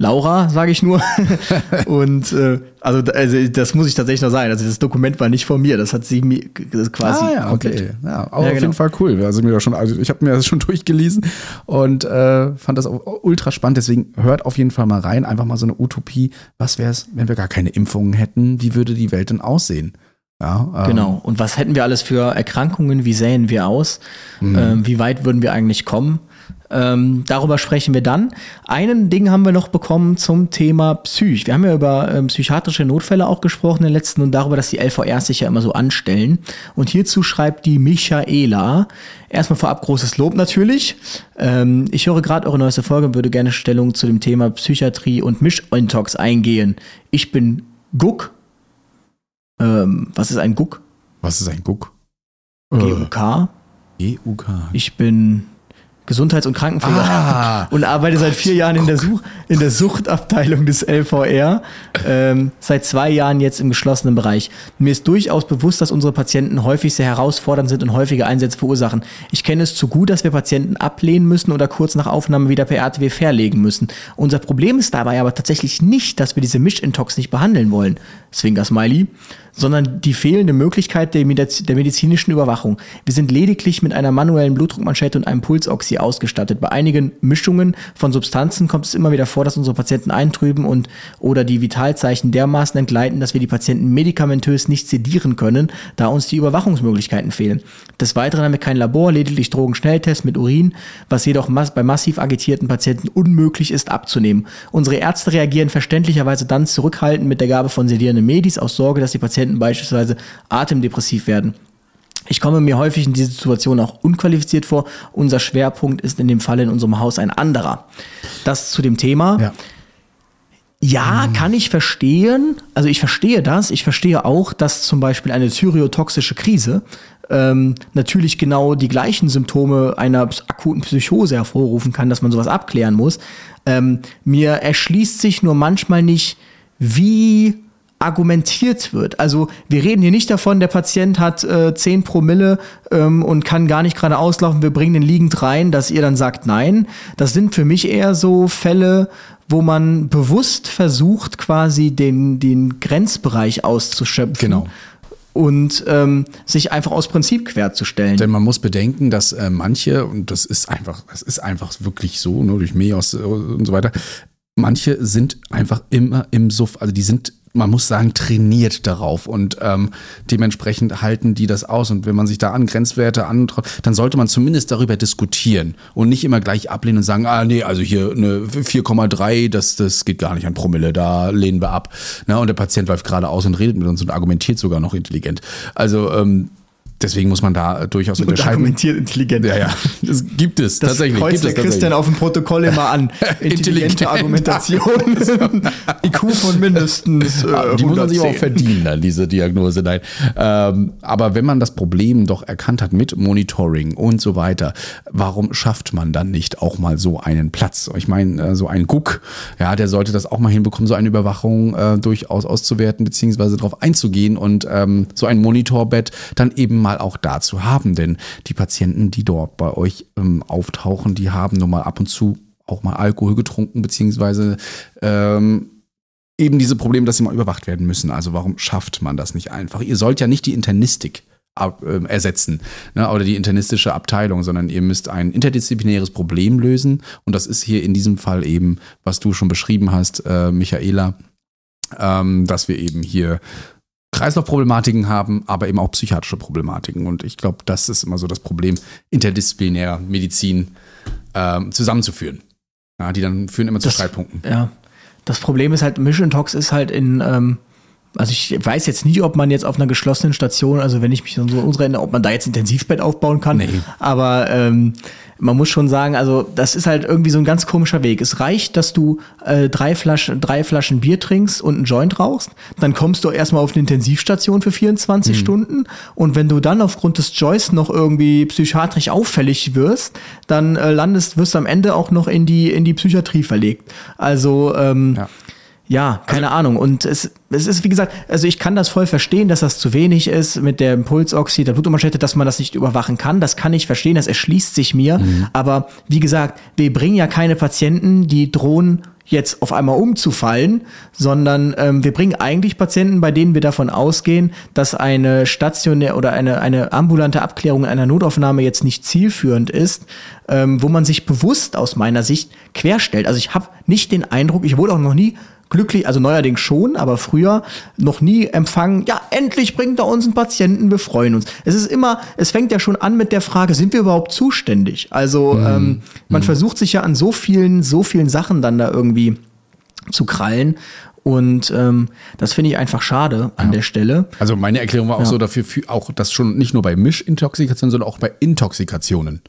Laura, sage ich nur. und äh, also, also das muss ich tatsächlich noch sagen. Also das Dokument war nicht von mir, das hat sie mir quasi ah, ja, komplett okay. Ja, aber Ja, auf genau. jeden Fall cool. Also, mir schon, also ich habe mir das schon durchgelesen und äh, fand das auch ultra spannend. Deswegen hört auf jeden Fall mal rein. Einfach mal so eine Utopie. Was wäre es, wenn wir gar keine Impfungen hätten? Wie würde die Welt denn aussehen? Ja, ähm, Genau. Und was hätten wir alles für Erkrankungen? Wie sähen wir aus? Ähm, wie weit würden wir eigentlich kommen? Ähm, darüber sprechen wir dann. Einen Ding haben wir noch bekommen zum Thema Psych. Wir haben ja über ähm, psychiatrische Notfälle auch gesprochen in den letzten und darüber, dass die LVRs sich ja immer so anstellen. Und hierzu schreibt die Michaela. Erstmal vorab großes Lob natürlich. Ähm, ich höre gerade eure neueste Folge und würde gerne Stellung zu dem Thema Psychiatrie und Mischintox eingehen. Ich bin Guck. Ähm, was ist ein Guck? Was ist ein Guck? GUK. GUK. Ich bin Gesundheits- und Krankenpfleger Ah. und arbeite seit vier Jahren in der, Such in der Suchtabteilung des LVR. Ähm, seit zwei Jahren jetzt im geschlossenen Bereich. Mir ist durchaus bewusst, dass unsere Patienten häufig sehr herausfordernd sind und häufige Einsätze verursachen. Ich kenne es zu gut, dass wir Patienten ablehnen müssen oder kurz nach Aufnahme wieder per RTW verlegen müssen. Unser Problem ist dabei aber tatsächlich nicht, dass wir diese Mischintox nicht behandeln wollen. Zwinker Smiley sondern die fehlende Möglichkeit der, Mediz der medizinischen Überwachung. Wir sind lediglich mit einer manuellen Blutdruckmanschette und einem Pulsoxy ausgestattet. Bei einigen Mischungen von Substanzen kommt es immer wieder vor, dass unsere Patienten eintrüben und oder die Vitalzeichen dermaßen entgleiten, dass wir die Patienten medikamentös nicht sedieren können, da uns die Überwachungsmöglichkeiten fehlen. Des Weiteren haben wir kein Labor, lediglich Drogenschnelltests mit Urin, was jedoch bei massiv agitierten Patienten unmöglich ist abzunehmen. Unsere Ärzte reagieren verständlicherweise dann zurückhaltend mit der Gabe von sedierenden Medis aus Sorge, dass die Patienten beispielsweise atemdepressiv werden. Ich komme mir häufig in dieser Situation auch unqualifiziert vor. Unser Schwerpunkt ist in dem Fall in unserem Haus ein anderer. Das zu dem Thema. Ja. Ja, kann ich verstehen. Also ich verstehe das. Ich verstehe auch, dass zum Beispiel eine thyreotoxische Krise ähm, natürlich genau die gleichen Symptome einer akuten Psychose hervorrufen kann, dass man sowas abklären muss. Ähm, mir erschließt sich nur manchmal nicht, wie argumentiert wird. Also wir reden hier nicht davon, der Patient hat äh, 10 Promille ähm, und kann gar nicht gerade auslaufen, wir bringen den liegend rein, dass ihr dann sagt nein. Das sind für mich eher so Fälle, wo man bewusst versucht, quasi den, den Grenzbereich auszuschöpfen. Genau. Und ähm, sich einfach aus Prinzip querzustellen. Denn man muss bedenken, dass äh, manche, und das ist einfach, das ist einfach wirklich so, nur durch Meos äh, und so weiter, manche sind einfach immer im Suff, also die sind, man muss sagen, trainiert darauf und ähm, dementsprechend halten die das aus. Und wenn man sich da an Grenzwerte antraut, dann sollte man zumindest darüber diskutieren und nicht immer gleich ablehnen und sagen, ah nee, also hier eine 4,3, das, das geht gar nicht an Promille, da lehnen wir ab. Na, und der Patient läuft gerade aus und redet mit uns und argumentiert sogar noch intelligent. Also ähm, deswegen muss man da durchaus und unterscheiden. argumentiert intelligent. Ja, ja, das gibt es Das tatsächlich. kreuzt Gibt der. Christian auf dem Protokoll immer an. Intelligente Argumentation. IQ von mindestens äh, Ah, die muss man sich auch 110. verdienen, dann, diese Diagnose. Nein. Ähm, aber wenn man das Problem doch erkannt hat mit Monitoring und so weiter, warum schafft man dann nicht auch mal so einen Platz? Ich meine, äh, so ein Guck, ja, der sollte das auch mal hinbekommen, so eine Überwachung äh, durchaus auszuwerten, beziehungsweise darauf einzugehen und ähm, so ein Monitorbett dann eben mal auch da zu haben. Denn die Patienten, die dort bei euch ähm, auftauchen, die haben nun mal ab und zu auch mal Alkohol getrunken, beziehungsweise ähm, eben diese Probleme, dass sie mal überwacht werden müssen. Also warum schafft man das nicht einfach? Ihr sollt ja nicht die Internistik ab, äh, ersetzen ne, oder die internistische Abteilung, sondern ihr müsst ein interdisziplinäres Problem lösen. Und das ist hier in diesem Fall eben, was du schon beschrieben hast, äh, Michaela, ähm, dass wir eben hier Kreislaufproblematiken haben, aber eben auch psychiatrische Problematiken. Und ich glaube, das ist immer so das Problem, interdisziplinärer Medizin ähm, zusammenzuführen. Ja, die dann führen immer zu Das- Streitpunkten. Ja. Das Problem ist halt, Mission Talks ist halt in, ähm, also ich weiß jetzt nie, ob man jetzt auf einer geschlossenen Station, also wenn ich mich so unsere erinnere, ob man da jetzt Intensivbett aufbauen kann. Nee. Aber ähm, man muss schon sagen, also das ist halt irgendwie so ein ganz komischer Weg. Es reicht, dass du äh, drei, Flaschen, drei Flaschen Bier trinkst und einen Joint rauchst, dann kommst du erstmal auf eine Intensivstation für 24 Stunden und wenn du dann aufgrund des Joys noch irgendwie psychiatrisch auffällig wirst, dann äh, landest, wirst du am Ende auch noch in die, in die Psychiatrie verlegt. Also ähm, Ja. Ja, keine Ahnung. Und es, es ist, wie gesagt, also ich kann das voll verstehen, dass das zu wenig ist mit der Impulsoxid, der Blutunterschnitte, dass man das nicht überwachen kann. Das kann ich verstehen, das erschließt sich mir. Aber wie gesagt, wir bringen ja keine Patienten, die drohen, jetzt auf einmal umzufallen, sondern ähm, wir bringen eigentlich Patienten, bei denen wir davon ausgehen, dass eine stationäre oder eine, eine ambulante Abklärung in einer Notaufnahme jetzt nicht zielführend ist, ähm, wo man sich bewusst aus meiner Sicht querstellt. Also ich habe nicht den Eindruck, ich wurde auch noch nie glücklich, also neuerdings schon, aber früher noch nie empfangen, ja, endlich bringt er uns einen Patienten, wir freuen uns. Es ist immer, es fängt ja schon an mit der Frage, sind wir überhaupt zuständig? Also ähm, man versucht sich ja an so vielen, so vielen Sachen dann da irgendwie zu krallen. Und ähm, das finde ich einfach schade an der Stelle. Also meine Erklärung war auch so dafür, für, auch dass schon nicht nur bei Mischintoxikationen, sondern auch bei Intoxikationen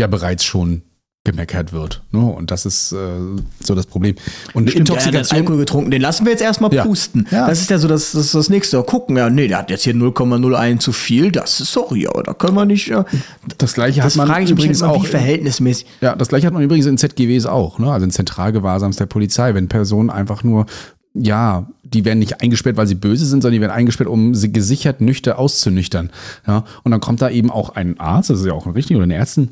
ja bereits schon gemeckert wird. Ne? Und das ist äh, so das Problem. Und Stimmt, der hat jetzt Intoxikation. Alkohol getrunken, den lassen wir jetzt erstmal Ja. pusten. Ja. Das ist ja so das, das, ist das nächste. Gucken, ja, nee, der hat jetzt hier 0,01 zu viel, das ist sorry, aber da können wir nicht. Äh, das gleiche das hat man frage ich mich übrigens halt immer, auch. verhältnismäßig. Ja, das gleiche hat man übrigens in ZGWs auch, ne? Also in Zentralgewahrsams der Polizei, wenn Personen einfach nur, ja, die werden nicht eingesperrt, weil sie böse sind, sondern die werden eingesperrt, um sie gesichert nüchtern auszunüchtern. Ja, und dann kommt da eben auch ein Arzt, das ist ja auch ein richtig oder eine Ärztin,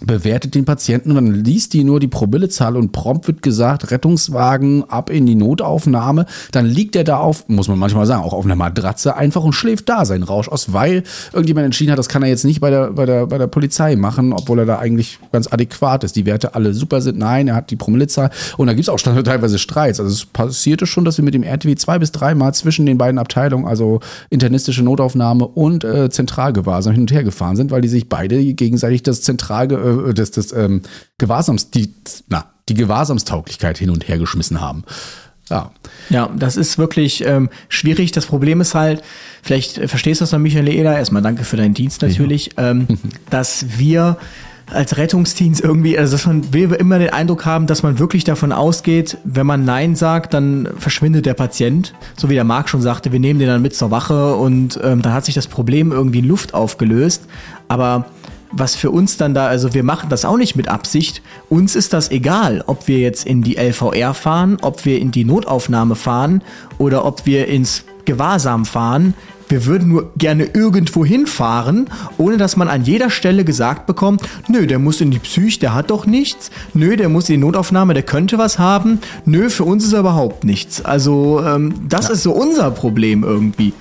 bewertet den Patienten und dann liest die nur die Promillezahl und prompt wird gesagt, Rettungswagen ab in die Notaufnahme. Dann liegt er da auf, muss man manchmal sagen, auch auf einer Matratze einfach und schläft da seinen Rausch aus, weil irgendjemand entschieden hat, das kann er jetzt nicht bei der, bei der, bei der Polizei machen, obwohl er da eigentlich ganz adäquat ist. Die Werte alle super sind. Nein, er hat die Promillezahl und da gibt es auch teilweise Streits. Also es passierte schon, dass wir mit dem RTW zwei bis dreimal zwischen den beiden Abteilungen, also internistische Notaufnahme und äh, Zentralgewahrsam hin und her gefahren sind, weil die sich beide gegenseitig das Zentralge äh, das, ähm, Gewahrsams, die, na, die Gewahrsamstauglichkeit hin und her geschmissen haben. Ja. Ja, das ist wirklich ähm, schwierig. Das Problem ist halt, vielleicht äh, verstehst du das noch, Michaela, erstmal danke für deinen Dienst natürlich, ähm, dass wir als Rettungsdienst irgendwie, also dass man, wir immer den Eindruck haben, dass man wirklich davon ausgeht, wenn man Nein sagt, dann verschwindet der Patient. So wie der Marc schon sagte, wir nehmen den dann mit zur Wache und ähm, dann hat sich das Problem irgendwie in Luft aufgelöst. Aber was für uns dann da, also wir machen das auch nicht mit Absicht. Uns ist das egal, ob wir jetzt in die LVR fahren, ob wir in die Notaufnahme fahren oder ob wir ins Gewahrsam fahren. Wir würden nur gerne irgendwo hinfahren, ohne dass man an jeder Stelle gesagt bekommt, nö, der muss in die Psych, der hat doch nichts. Nö, der muss in die Notaufnahme, der könnte was haben. Nö, für uns ist er überhaupt nichts. Also ähm, das ist so unser Problem irgendwie.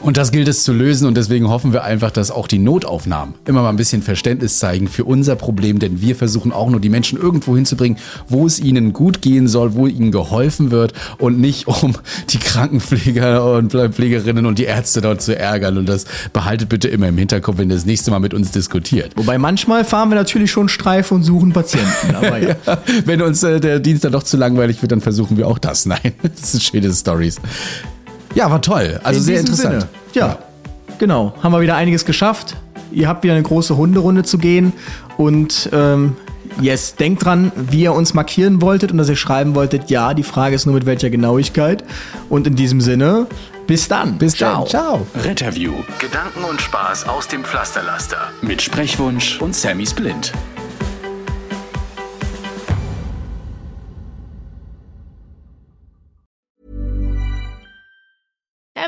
Und das gilt es zu lösen und deswegen hoffen wir einfach, dass auch die Notaufnahmen immer mal ein bisschen Verständnis zeigen für unser Problem, denn wir versuchen auch nur die Menschen irgendwo hinzubringen, wo es ihnen gut gehen soll, wo ihnen geholfen wird und nicht um die Krankenpfleger und Pflegerinnen und die Ärzte dort zu ärgern und das behaltet bitte immer im Hinterkopf, wenn ihr das nächste Mal mit uns diskutiert. Wobei manchmal fahren wir natürlich schon Streife und suchen Patienten. Aber ja. Wenn uns äh, der Dienst dann doch zu langweilig wird, dann versuchen wir auch das. Nein, das sind schöne Stories. Ja, war toll. Also In sehr interessant. Sinne, ja, genau. Haben wir wieder einiges geschafft. Ihr habt wieder eine große Hunderunde zu gehen. Und ähm, yes, denkt dran, wie ihr uns markieren wolltet und dass ihr schreiben wolltet. Ja, die Frage ist nur mit welcher Genauigkeit. Und in diesem Sinne, bis dann. Bis dann. Ciao. Retterview Gedanken und Spaß aus dem Pflasterlaster. mit Sprechwunsch und Sammy Splint.